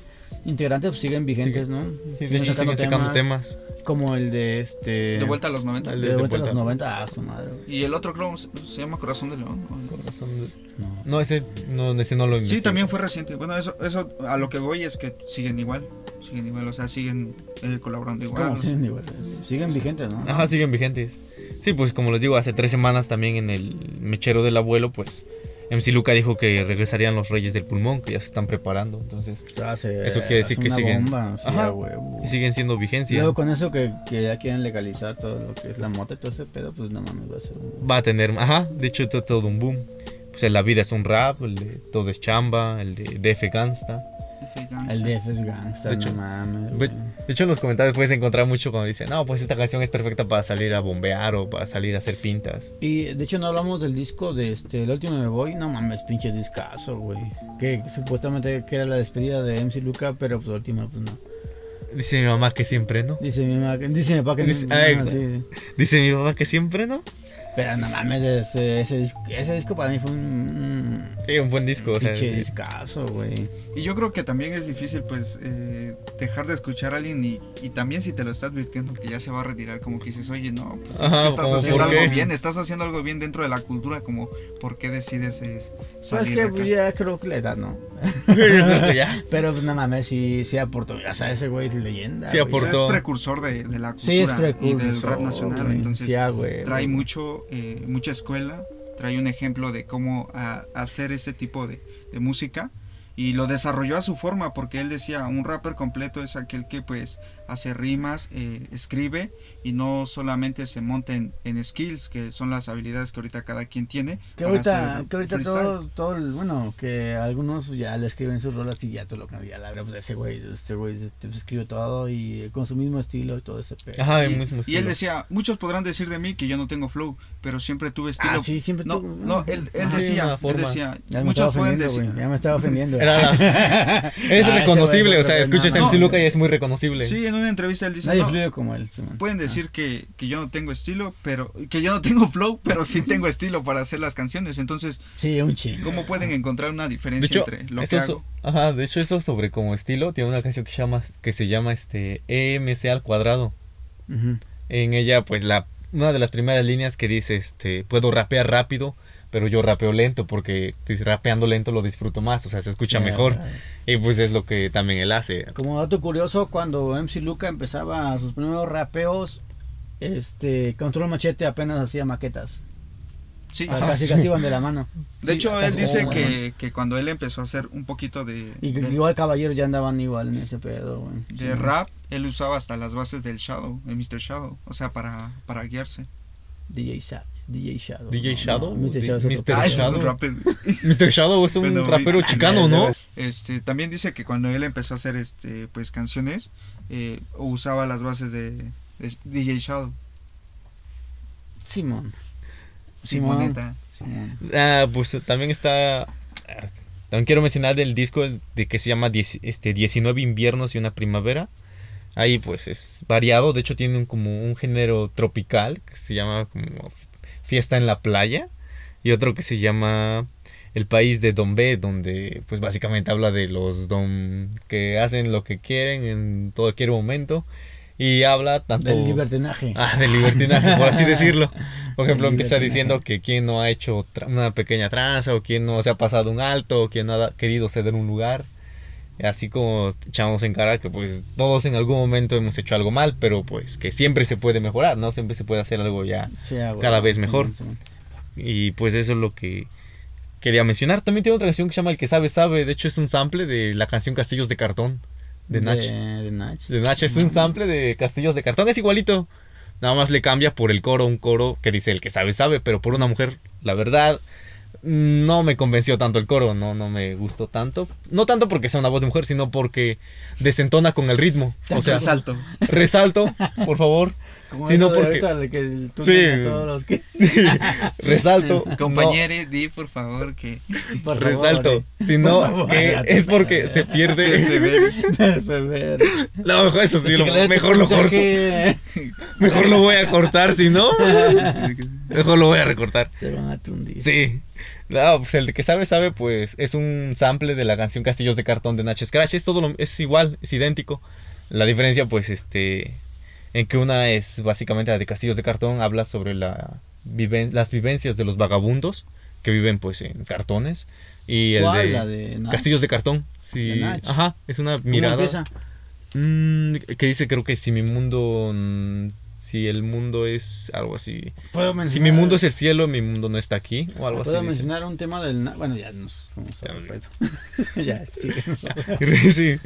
integrantes pues, siguen vigentes, ¿no? Sí, de hecho, siguen sacando temas. Como el de este. de vuelta a los 90 El De, de vuelta a los 90. Ah, su madre. güey. y el otro creo se llama Corazón de León No. Ese no, ese no lo sí investigué. también fue reciente bueno eso eso a lo que voy es que siguen igual siguen igual o sea siguen eh, colaborando igual ¿Cómo? Siguen, igual, siguen vigentes, ¿no? Ajá, siguen vigentes. Sí, pues como les digo, hace tres semanas también en el mechero del abuelo, pues MC Luca dijo que regresarían los Reyes del Pulmón, que ya se están preparando, entonces Ya se- Eso quiere decir que una siguen- Bomba, sí, Ajá. a huevo. y siguen siendo vigencia. Luego con eso que, que ya quieren legalizar todo lo que es la mota y todo ese pedo, pues no mames, va a ser un... Va a tener, ajá, de hecho to- todo un boom. Pues el La vida es un rap, el de Todo es chamba, el de DF Gangsta. El DF es gangsta, De hecho, no mames. De hecho en los comentarios puedes encontrar mucho cuando dicen, no, pues esta canción es perfecta para salir a bombear o para salir a hacer pintas. Y de hecho no hablamos del disco de este, El último me voy, no mames, pinche discazo, güey. Que supuestamente que era la despedida de MC Luca, pero pues la última pues no. Dice mi mamá que siempre no. Dice mi mamá, que- dice mi papá que no- Dice- no, ah, exacto. sí. Dice mi mamá que siempre no. Pero no mames, ese, ese, disco, ese disco para mí fue un, Sí, un buen disco. o sea, pinche discazo, güey. Y yo creo que también es difícil, pues, eh, dejar de escuchar a alguien y, y también si te lo está advirtiendo que ya se va a retirar, como que dices, oye, no, pues es Ajá, que estás haciendo ¿por algo bien, estás haciendo algo bien dentro de la cultura, como, ¿por qué decides eh, Sabes salir que de acá? pues, ya creo que la edad, ¿no? Que. Pero pues no mames, sí, sí aportó. Ya sabes, ese güey es leyenda. Sí aportó. es precursor de, de la cultura Sí, es y del rap nacional, güey. entonces Sí, ah, güey, trae güey. mucho, eh, mucha escuela, trae un ejemplo de cómo a- hacer ese tipo de, de música y lo desarrolló a su forma porque él decía un rapper completo es aquel que pues hace rimas, eh, escribe y no solamente se monta en, en skills que son las habilidades que ahorita cada quien tiene. Que ahorita, que ahorita todo, todo el- bueno, que algunos ya le escriben sus rolas y ya tú lo cambias. La verdad, pues ese güey, este güey este, pues, escribe todo y con su mismo estilo y todo ese pedo. Ajá, Sí, el mismo y estilo. él decía, muchos podrán decir de mí que yo no tengo flow, pero siempre tuve estilo. Ah, sí, siempre no, tuvo- no, él, él decía, él decía, Ya me estaba muchos pueden decir. Ya me estaba ofendiendo. Era la- Eres Ah, reconocible, o sea, escuchas no, a MC no. Luca y es muy reconocible. Sí, en una entrevista él dice, Nadie "No, fluye como él. sí, pueden Ah. decir que, que yo no tengo estilo, pero que yo no tengo flow, pero sí tengo estilo para hacer las canciones. Entonces, Sí, un chingo. ¿cómo pueden encontrar una diferencia hecho, entre lo que hago? so- ajá, de hecho eso sobre como estilo tiene una canción que se llama que se llama este EMC al cuadrado. En ella pues la una de las primeras líneas que dice este puedo rapear rápido, pero yo rapeo lento porque pues, rapeando lento lo disfruto más, o sea, se escucha mejor. Y pues es lo que también él hace. Como dato curioso, cuando MC Luca empezaba sus primeros rapeos, este Control Machete apenas hacía maquetas. Sí. Ah, casi casi iban de la mano. De Sí, hecho, él casi- dice oh, que, que cuando él empezó a hacer un poquito de, Y de, igual caballeros ya andaban igual en ese pedo, güey. de Sí. rap, él usaba hasta las bases del Shadow, de Mr. Shadow, o sea, para, para guiarse. DJ, Sha- DJ Shadow. DJ Shadow, no, Mr. Shadow es Mr. Ah, es un rapper. Mr. Shadow es un Bueno, rapero chicano, ¿no? Este, también dice que cuando él empezó a hacer este, pues canciones, eh, usaba las bases de, de DJ Shadow. Simón. Simón. Simoneta. Simón. Ah, pues también está. También quiero mencionar del disco de que se llama este, 19 inviernos y una primavera. Ahí pues es variado, de hecho tiene un- como un género tropical que se llama como Fiesta en la playa y otro que se llama El país de Don B, donde pues básicamente habla de los Don que hacen lo que quieren en todo cualquier momento y habla tanto Del libertinaje. Ah, del libertinaje, por así decirlo. Por ejemplo, empieza diciendo que quien no ha hecho una pequeña tranza, o quien no se ha pasado un alto, o quien no ha querido ceder un lugar. Así como echamos en cara que pues todos en algún momento hemos hecho algo mal, pero pues que siempre se puede mejorar, ¿no? Siempre se puede hacer algo ya. Sí, ah, güey, cada vez mejor. Simón. Y pues eso es lo que quería mencionar. También tiene otra canción que se llama El que sabe sabe. De hecho es un sample de la canción Castillos de Cartón de Nach. De Nach. De Nach es un sample de Castillos de Cartón, es igualito. Nada más le cambia por el coro, un coro que dice el que sabe, sabe, pero por una mujer, la verdad, no me convenció tanto el coro, no, no me gustó tanto. No tanto porque sea una voz de mujer, sino porque desentona con el ritmo. O sea, Resalto. resalto, por favor. Como Sí, eso porque- ahorita de que tú Sí. todos los que... resalto. Compañere, di por favor que... Por resalto. eh. Si no, Por favor, que hágate es porque se pierde. No, mejor eso sí, lo- mejor lo corto. Mejor lo voy a cortar, si no. Mejor lo voy a recortar. Te van a tundir. Sí. No, pues el que sabe, sabe, pues es un sample de la canción Castillos de Cartón de Nach Scratch. Es todo lo- es igual, es idéntico. La diferencia, pues, este, en que una es básicamente la de Castillos de Cartón, habla sobre la viven- las vivencias de los vagabundos que viven, pues, en cartones. Y el ¿Cuál? de, La de. Castillos de Cartón. Sí. De. Ajá, es una ¿Cómo mirada. empieza? Mm, que dice, creo que si mi mundo. Si el mundo es algo así. Puedo Si mi mundo es el cielo, mi mundo no está aquí. O algo así. Puedo dice. mencionar un tema del... Bueno, ya nos vamos a ya, sí. sí.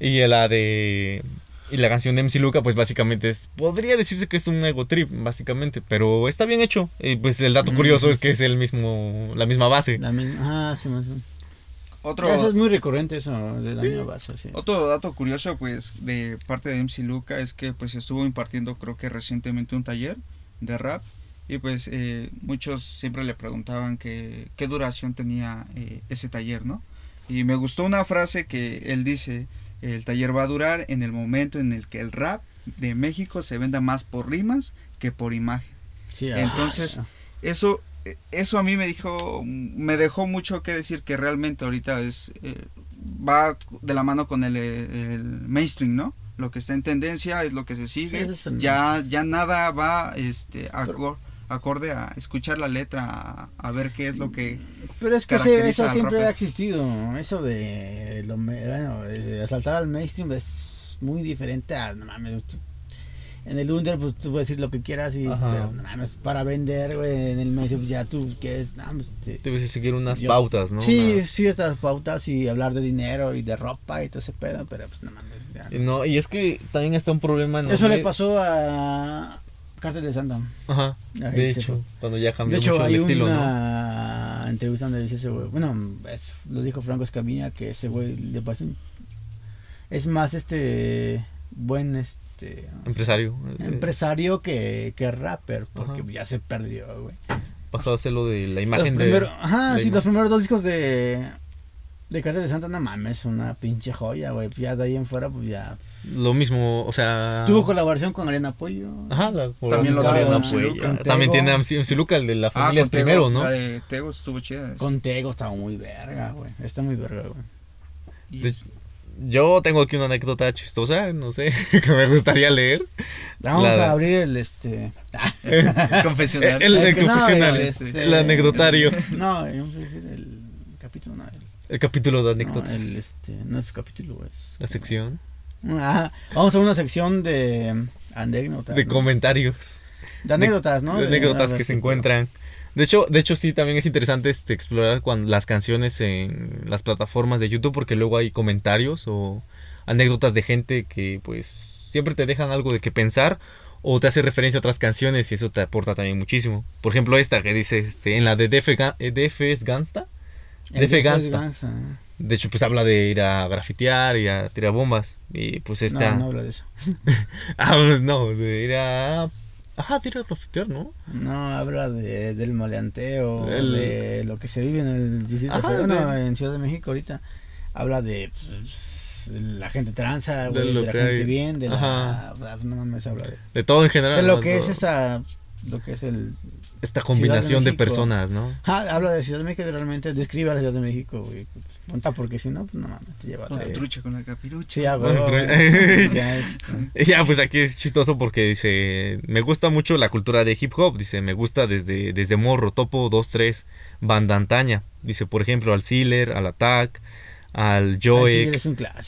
Y la de. Y la canción de MC Luca, pues básicamente es. Podría decirse que es un ego trip, básicamente. Pero está bien hecho. Y pues el dato Mm. curioso es que es el mismo. La misma base. La misma... Ah, sí, más menos. Otro, Eso es muy recurrente, eso, de la misma base. sí. Otro dato curioso, pues, de parte de MC Luca es que, pues, estuvo impartiendo, creo que recientemente un taller de rap y, pues, eh, muchos siempre le preguntaban que qué duración tenía eh, ese taller, ¿no? Y me gustó una frase que él dice, el taller va a durar en el momento en el que el rap de México se venda más por rimas que por imagen. Sí, ah, Entonces, ya. Eso, eso a mí me dijo, me dejó mucho que decir que realmente ahorita es eh, va de la mano con el, el mainstream, ¿no? Lo que está en tendencia es lo que se sigue. ya, ya nada va, este, acor- acorde a escuchar la letra, a, a ver qué es lo que Pero es que ese- eso siempre ha existido. Eso de, lo, bueno, de asaltar al mainstream es muy diferente a, no mames, en el under pues tú puedes decir lo que quieras y pero, no mames, para vender, güey, en el mainstream pues, ya tú quieres, no, pues, te- Debes seguir unas Yo- pautas, ¿no? sí, Una- ciertas pautas y hablar de dinero y de ropa y todo ese pedo, pero pues no mames. ya. No, y es que también está un problema. Eso le pasó a Cártel de Santa. Ajá. Ahí De hecho, fue. cuando ya cambió De hecho, mucho hay el estilo, ¿no? una entrevista donde dice ese güey. Bueno, es- lo dijo Franco Escamilla que ese güey le parece Es más este. Buen este. Empresario. Empresario que, que rapper, porque Ajá. ya se perdió, güey. Pasó a hacer lo de la Los imagen de. primeros, ajá, sí, imagen. los primeros dos discos de. De Cartel de Santa, no mames, una pinche joya, güey. Ya de ahí en fuera, pues ya. Lo mismo, o sea. Tuvo colaboración con Arena Pollo. Ajá, la También lo Ariana. Luca. Con También tiene a MC MC Luca, el de la Ah, familia es con Tego, primero, ¿no? La de Tego estuvo chida. Con Tego estaba muy verga, güey. Está muy verga, güey. Yo tengo aquí una anécdota chistosa, no sé, que me gustaría leer. Vamos La- a abrir el este. El confesionario. El, el El no, confesional, el, el, este- anecdotario. No, vamos a decir el capítulo, no. El, El capítulo de no, anécdotas. el, este, no es capítulo, es. La sección Ah, vamos a una sección de mm, anécdotas. de ¿no? comentarios. De anécdotas, ¿no? de De- anécdotas ver, que se ¿qué encuentran. De hecho, de hecho sí, también es interesante este, explorar cuando, las canciones en las plataformas de YouTube porque luego hay comentarios o anécdotas de gente que pues siempre te dejan algo de que pensar o te hace referencia a otras canciones y eso te aporta también muchísimo. Por ejemplo, esta que dice este, en la de eh, DF es Gangsta. El DF de Gangsta. Gangsta. De hecho, pues habla de ir a grafitear y a tirar bombas. Y pues esta... No, no habla de eso. Ah, no, de ir a... Ajá, tirar a grafitear, ¿no? No, habla de, del maleanteo, El- de lo que se vive en el Distrito Ajá, de- en Ciudad de México ahorita. Habla de pues, la gente tranza, De güey, de, la gente hay. bien, de la... Ajá. ah, No mames, habla de... De todo en general. De lo ¿no? que es esta... Lo que es el... Esta combinación de, personas, ¿no? Ah, habla de Ciudad de México y realmente describe a la Ciudad de México, güey. Ponta, porque si no, pues no mames, te lleva Con la... trucha, con la capirucha. Sí, ya, este, Ya, pues aquí es chistoso porque dice, me gusta mucho la cultura de hip hop, dice, me gusta desde, desde morro, topo 2, 3, banda antaña, dice, por ejemplo, al Sealer, al Attack, al. ¿no?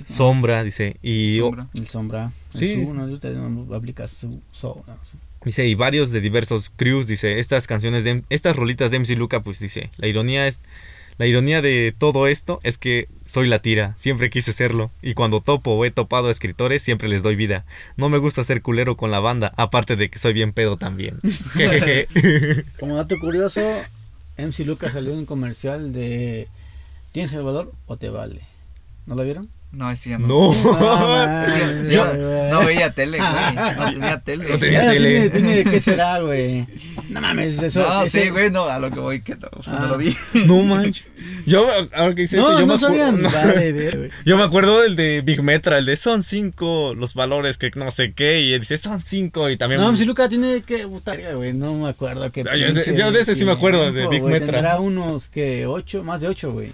Sombra, dice, y Sombra. El sombra. El Sí. su, no, usted no aplica su, so, no, su. Dice, y varios de diversos crews, dice, estas canciones de, estas rolitas de MC Luca, pues dice, la ironía es, la ironía de todo esto es que soy la tira, siempre quise serlo, y cuando topo o he topado a escritores, siempre les doy vida. No me gusta ser culero con la banda, aparte de que soy bien pedo también. Jejeje. Como dato curioso, MC Lucas salió en un comercial de ¿Tienes el valor o te vale? ¿No lo vieron? No, ese ya no. no. No, Ese yo no veía tele, güey. No tenía tele. No tenía tele. Tiene, tiene que será, güey. No mames, eso. No, ese- sí, güey, no, a lo que voy, que no, o sea, no Ah. lo vi. No manches. Yo, ahora que dice No, eso, yo no me sabían. Vale, ver, güey. Yo me acuerdo del de Big Metra, el de son cinco los valores que no sé qué, y él dice son cinco y también... No, MC Lucas tiene que puta, güey. No me acuerdo qué. Ah, yo de- pinche yo de ese sí me acuerdo, de Big güey. Metra. Tendrá unos que ocho, más de ocho, güey.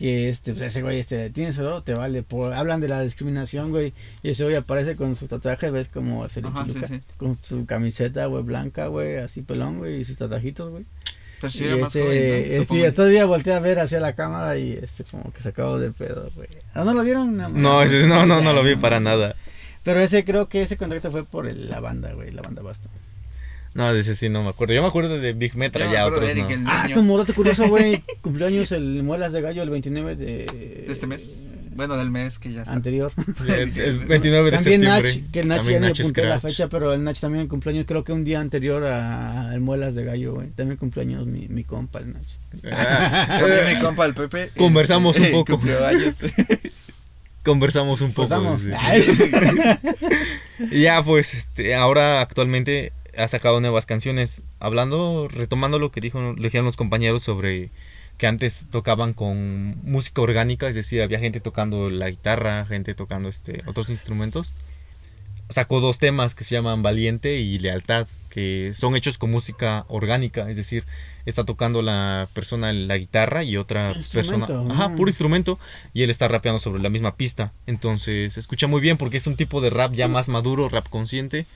Que este, pues ese güey, este, tienes el valor, te vale. Por, hablan de la discriminación, güey. Y ese güey aparece con su tatuaje, ves como MC sí, sí. Con su camiseta, güey, blanca, güey, así pelón, güey, y sus tatuajitos, güey. Pero sí, y era más este, joven, ¿no? este, todavía volteé a ver hacia la cámara y este, como que se acabó de pedo, güey. ¿Ah, no lo vieron? No, ese- no, no, no lo vi para nada. Pero ese creo que ese contacto fue por el- la banda, güey, la banda Basta. No, de ese sí no me acuerdo. Yo me acuerdo de Big Metra, Yo me ya acuerdo otros de no. Ah, como dato curioso, güey, cumpleaños el Muelas de Gallo el 29 de... de este mes. Bueno, del mes que ya está. Anterior. El, el 29 de También Nach, septiembre. que el Nach ya También ni Nach apunté la fecha, pero el Nach también cumpleaños creo que un día anterior a el Muelas de Gallo, güey. También cumpleaños mi, mi compa, el Nach. Ah, También eh, mi compa el Pepe. Conversamos un poco. Conversamos un poco. Sí. Y ya, pues, este, ahora actualmente ha sacado nuevas canciones. Hablando, retomando lo que dijo, lo dijeron los compañeros sobre que antes tocaban con música orgánica, es decir, había gente tocando la guitarra, gente tocando este otros instrumentos. Sacó dos temas que se llaman Valiente y Lealtad, que son hechos con música orgánica, es decir, está tocando la persona la guitarra y otra persona, ajá, puro instrumento y él está rapeando sobre la misma pista. Entonces, escucha muy bien porque es un tipo de rap ya más maduro, rap consciente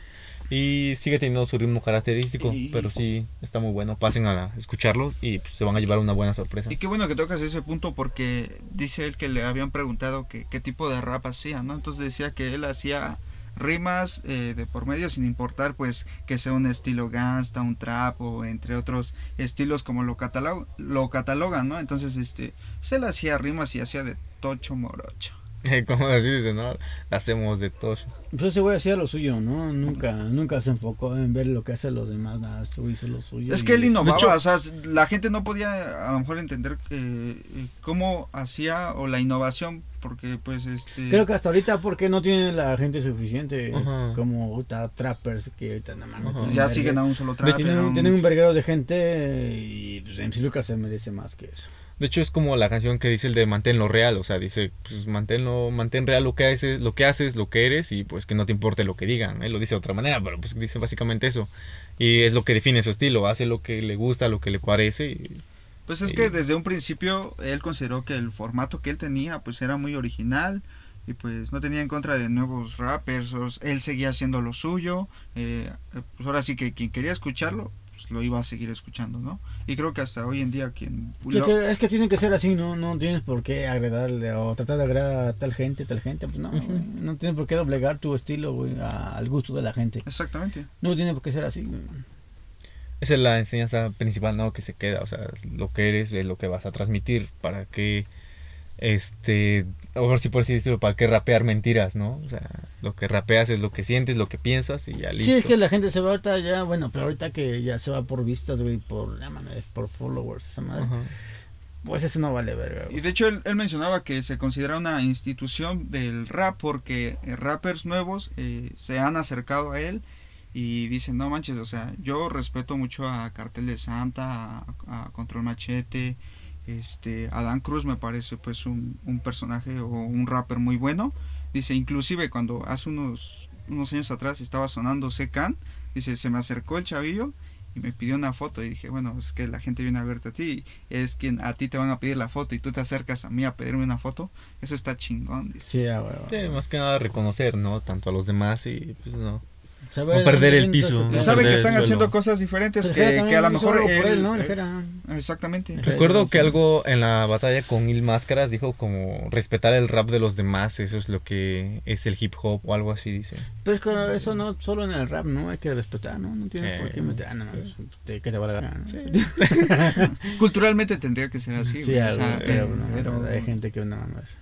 y sigue teniendo su ritmo característico, Y- pero sí está muy bueno. Pasen a la- escucharlo y pues, se van a llevar una buena sorpresa. Y qué bueno que tocas ese punto porque dice él que le habían preguntado que, qué tipo de rap hacía, ¿no? Entonces decía que él hacía rimas eh, de por medio sin importar pues que sea un estilo gangsta, un trap o entre otros estilos como lo, catalog lo catalogan, ¿no? Entonces este, pues él hacía rimas y hacía de tocho morocho. Como así dicen, ¿no? Hacemos de todo. Pues ese güey hacía lo suyo, ¿no? Nunca, nunca se enfocó en ver lo que hacen los demás, nada, ese güey hizo lo suyo. Es y que él innovaba, hecho- o sea, la gente no podía a lo mejor entender eh, cómo hacía o la innovación, porque pues este... Creo que hasta ahorita porque no tienen la gente suficiente Ajá. como ahorita trappers que ahorita nada más no Ajá. tienen ya siguen a un solo trap. tienen, un, un- tienen un verguero de gente y pues MC Lucas se merece más que eso. De hecho es como la canción que dice el de manténlo real, o sea, dice, pues manténlo, mantén real lo que haces, lo que haces, lo que eres y pues que no te importe lo que digan. Él lo dice de otra manera, pero pues dice básicamente eso. Y es lo que define su estilo, hace lo que le gusta, lo que le parece y Pues es que desde un principio él consideró que el formato que él tenía pues era muy original y pues no tenía en contra de nuevos rappers, él seguía haciendo lo suyo, eh, eh, pues ahora sí que quien quería escucharlo pues lo iba a seguir escuchando, ¿no? Y creo que hasta hoy en día quien... Sí, lo- que- es que tiene que ser así, no, no tienes por qué agradarle o tratar de agradar a tal gente, tal gente, pues no, no tienes por qué doblegar tu estilo, güey, a- al gusto de la gente. Exactamente. No tiene por qué ser así, güey. Esa es la enseñanza principal, ¿no? Que se queda, o sea, lo que eres es lo que vas a transmitir, para que, este, o ver si por así decirlo, para que rapear mentiras, ¿no? O sea, lo que rapeas es lo que sientes, lo que piensas y ya listo. Sí, es que la gente se va ahorita ya, bueno, pero ahorita que ya se va por vistas, güey, por, por followers, esa madre, Ajá. pues eso no vale verga, Y de hecho él, él mencionaba que se considera una institución del rap porque eh, rappers nuevos eh, se han acercado a él y dicen, no manches, o sea, yo respeto mucho a Cartel de Santa, a, a Control Machete, este, Adán Cruz me parece pues un, un personaje o un rapper muy bueno. Dice, inclusive cuando hace unos, unos años atrás estaba sonando Secan, dice, se me acercó el chavillo y me pidió una foto y dije, bueno, es que la gente viene a verte a ti, es quien a ti te van a pedir la foto y tú te acercas a mí a pedirme una foto, eso está chingón, dice. Sí, más que nada reconocer, ¿no? Tanto a los demás y pues no. Saber No perder el piso, no ese Y pedo. sabe que están haciendo cosas diferentes que, que a lo mejor algo por él, él- ¿no? Eh. Exactamente. Re- Recuerdo que sí. algo en la batalla con Mil Máscaras dijo como respetar el rap de los demás, eso es lo que es el hip hop o algo así, dice. Pero es que eso no solo en el rap, ¿no? Hay que respetar, ¿no? No tiene Sí. por qué meter, ah, no, te- que te valga la gana. ¿no? Culturalmente tendría que ser así. Sí, güey, o algo, sea, pero, eh, no, pero- hay gente que no mames.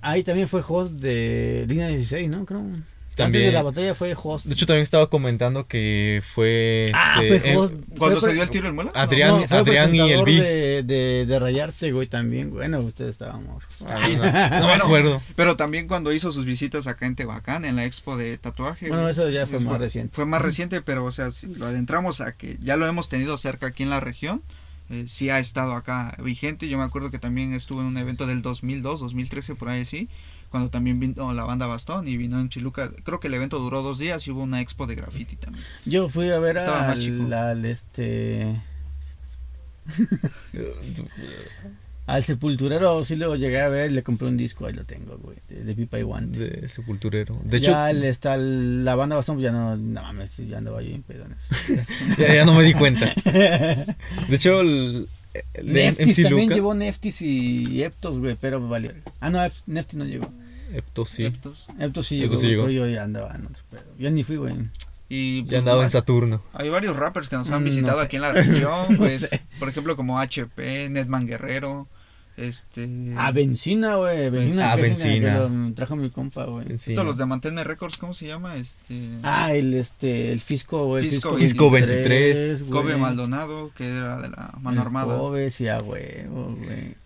Ahí también fue host de Línea 16, ¿no? Creo. Antes También. de la batalla fue host. De hecho también estaba comentando que fue Ah, este, fue eh, host. Cuando fue se dio el tiro en muela. Adrián, No, fue Adrián y el B. de, de, de Rayarte, güey, también. Bueno, ustedes estábamos. Ah, no, no me acuerdo. Pero también cuando hizo sus visitas acá en Tehuacán, en la expo de tatuaje. Bueno, güey, eso ya fue más reciente. Fue más reciente, pero o sea, si lo adentramos a que ya lo hemos tenido cerca aquí en la región. eh, sí ha estado acá vigente. Yo me acuerdo que también estuvo en un evento del 2002, 2013, por ahí sí. Cuando también vino la banda Bastón y vino en Chiluca. Creo que el evento duró dos días y hubo una expo de graffiti también. Yo fui a ver Estaba más chico. al, al este. Al sepulturero, sí lo llegué a ver, le compré un disco, ahí lo tengo, güey, de, de Pipa y Guante. De sepulturero. De hecho, ya el, está el- la banda bastón, pues ya no, no mames, ya andaba yo en pedones. ya, ya no me di cuenta. De hecho, el, el Neftis MC también Luca- llevó Neftis y Eptos, güey, pero valió. Ah, no, Neftis no llegó. Epto, sí. Eptos. Eptos sí Eptos llegó, sí güey, llegó. pero yo ya andaba en otro pedo. Yo ni fui, güey. Y pues, Ya andaba en Saturno. Hay varios rappers que nos han Mm, visitado no sé. aquí en la región, No pues, sé. por ejemplo como HP, Netman Guerrero, este... Ah, Benzina, güey, Benzina. Ah, el que Benzina. lo trajo mi compa, güey. Sí. Estos los de Manténme Records, ¿cómo se llama? Este... Ah, el, este, el Fisco, güey. el Fisco Fisco 23, güey. Kobe Maldonado, que era de la mano El armada. Kobe, sí, ah, güey, oh.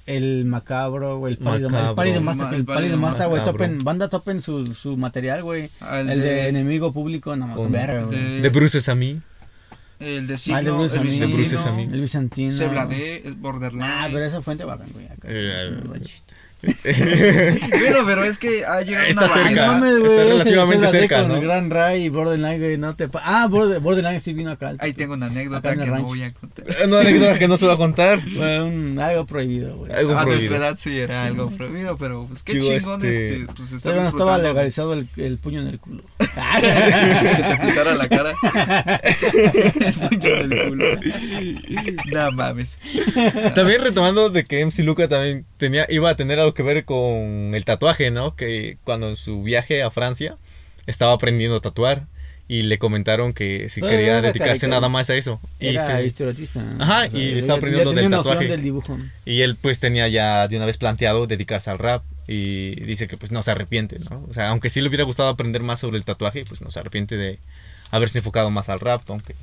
El macabro, güey. El pálido, Macabro. el pálido master, Ma- el el pálido master, güey. banda topen su, su material, güey. Ah, El, de, enemigo público, no más, de- De Bruces a mí. El de Ah, Signo, el de Bruce el Vicentino. El Borderline. Ah, pero esa fuente bacán, güey. acá. Eh, Ranchito. Pero, es que ha llegado Está una cerca. Ay, no mames, está güey. ese relativamente cerca, con ¿no? el Gran Ray y Borderline, güey. No te ah, Border- Borderline sí vino acá. Ahí tengo una anécdota en el que no voy a contar. No, anécdota que no se va a contar. Fue un- algo prohibido, güey. Algo a prohibido. nuestra edad sí era algo prohibido, pero pues qué Chivo, chingón este, este, pues estar Todavía no estaba legalizado el, el puño en el culo. que te pintara la cara. el puño del culo. No mames. También retomando de que MC Luca también tenía, iba a tener algo que ver con el tatuaje, ¿no? Que cuando en su viaje a Francia estaba aprendiendo a tatuar y le comentaron que si Todavía quería dedicarse nada más a eso. Y, Era se- historietista. Ajá, y ya- estaba ya aprendiendo del tatuaje. del dibujo. y él pues tenía ya de una vez planteado dedicarse al rap y dice que pues no se arrepiente, ¿no? O sea, aunque sí le hubiera gustado aprender más sobre el tatuaje, pues no se arrepiente de haberse enfocado más al rap, aunque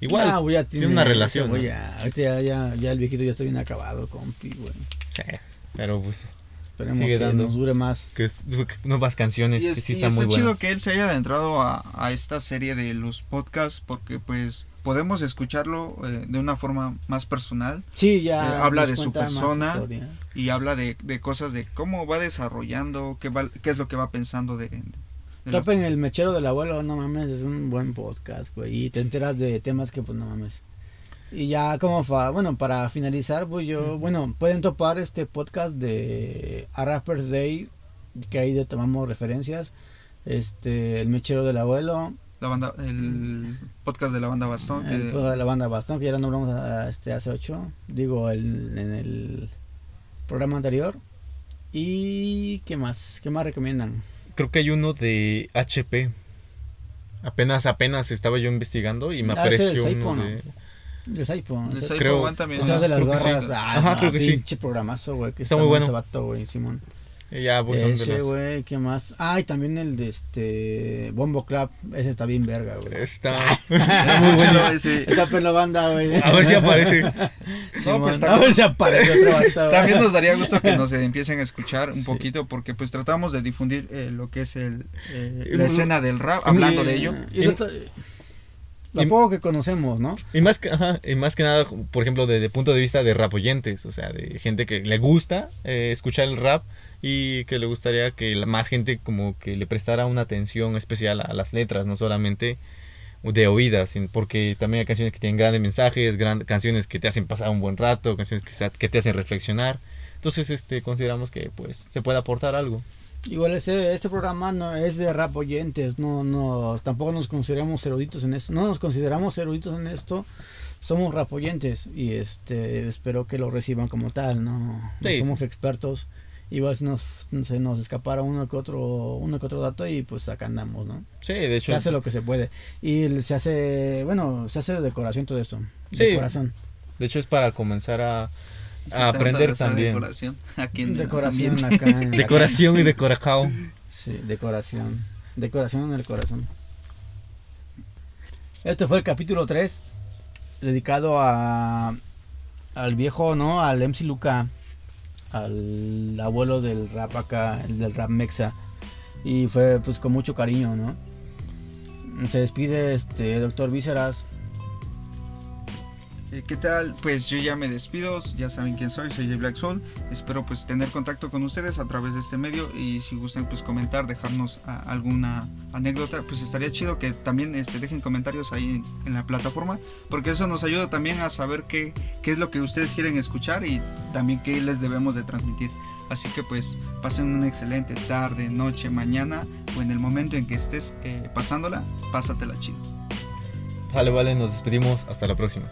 igual Ah, ya tiene una relación. ¿no? ya, ya, ya el viejito ya está bien acabado, compi, güey. Sí, pero pues Esperemos Sigue que dando. nos dure más. que es- nuevas canciones Y, que es, sí y están está muy chido buenas. que él se haya adentrado a, a esta serie de los podcasts porque pues podemos escucharlo eh, de una forma más personal Sí, ya. Eh, habla de su persona. y habla de, de cosas de cómo va desarrollando, qué, va, qué es lo que va pensando de... de Topen el mechero del abuelo, no mames, es un buen podcast, güey. Y te enteras de temas que, pues, no mames. Y ya como fa, bueno, para finalizar, pues yo, bueno, pueden topar este podcast de A Rapper's Day, que ahí de tomamos referencias. Este, El Mechero del Abuelo, La banda, el podcast de la banda Bastón. el podcast de la banda Bastón, que ya lo nombramos a- este, hace ocho, digo, el- en el programa anterior. ¿Y qué más? ¿Qué más recomiendan? Creo que hay uno de HP. Apenas, apenas estaba yo investigando y me Ah, ese apareció del Saipo, uno ¿no? De... De Saipo. el ese- Saipo creo- One también. Detrás de las creo que sí. barras. Ah, Ajá, no, creo que sí. pinche programazo, güey. Que Está está, muy bueno. ese vato, güey, Simón. Ya, pues son de Ese, güey, ¿qué más? Ah, y también el de este Bombo Club. Ese está bien verga, güey. Está, está muy bueno. Ese- Está pelo banda, güey. A ver si aparece. Pues, a ver si aparece otro vato, güey. También nos daría gusto que nos empiecen a escuchar un Sí. poquito porque pues tratamos de difundir eh, lo que es el, eh, Y- la escena del rap, hablando de ello. Y, lo, lo poco que conocemos, ¿no? Y más, que, ajá, y más que nada, por ejemplo, desde el punto de vista de rap oyentes, o sea, de gente que le gusta eh, escuchar el rap y que le gustaría que la más gente como que le prestara una atención especial a las letras, no solamente de oídas, porque también hay canciones que tienen grandes mensajes, gran, canciones que te hacen pasar un buen rato, canciones que, que te hacen reflexionar. Entonces, este, consideramos que pues se puede aportar algo. Igual este, este programa no es de rap oyentes, no, no, tampoco nos consideramos eruditos en esto, no nos consideramos eruditos en esto, somos rap oyentes y este espero que lo reciban como tal, no, somos expertos, igual si nos, se nos escapara uno que otro, uno que otro dato y pues acá andamos, ¿no? Sí, de hecho. Se hace lo que se puede y se hace, bueno, se hace de decoración todo esto, Sí. de corazón, De hecho es para comenzar a, Se a aprender también. Decoración, aquí en decoración acá, en Decoración y decoracao. Sí, decoración. Decoración en el corazón. Este fue el capítulo 3, dedicado a al viejo, ¿no? Al MC Luca, al abuelo del rap acá, el del rap mexa. Y fue pues con mucho cariño, ¿no? Se despide este doctor Vísceras. Eh, ¿Qué tal? Pues yo ya me despido, ya saben quién soy, soy de Black Soul. Espero pues tener contacto con ustedes a través de este medio y si gustan pues comentar, dejarnos ah, alguna anécdota, pues estaría chido que también este, dejen comentarios ahí en, en la plataforma, porque eso nos ayuda también a saber qué, qué es lo que ustedes quieren escuchar y también qué les debemos de transmitir. Así que pues pasen una excelente tarde, noche, mañana o en el momento en que estés eh, pasándola, pásatela chido. Vale, vale, nos despedimos. Hasta la próxima.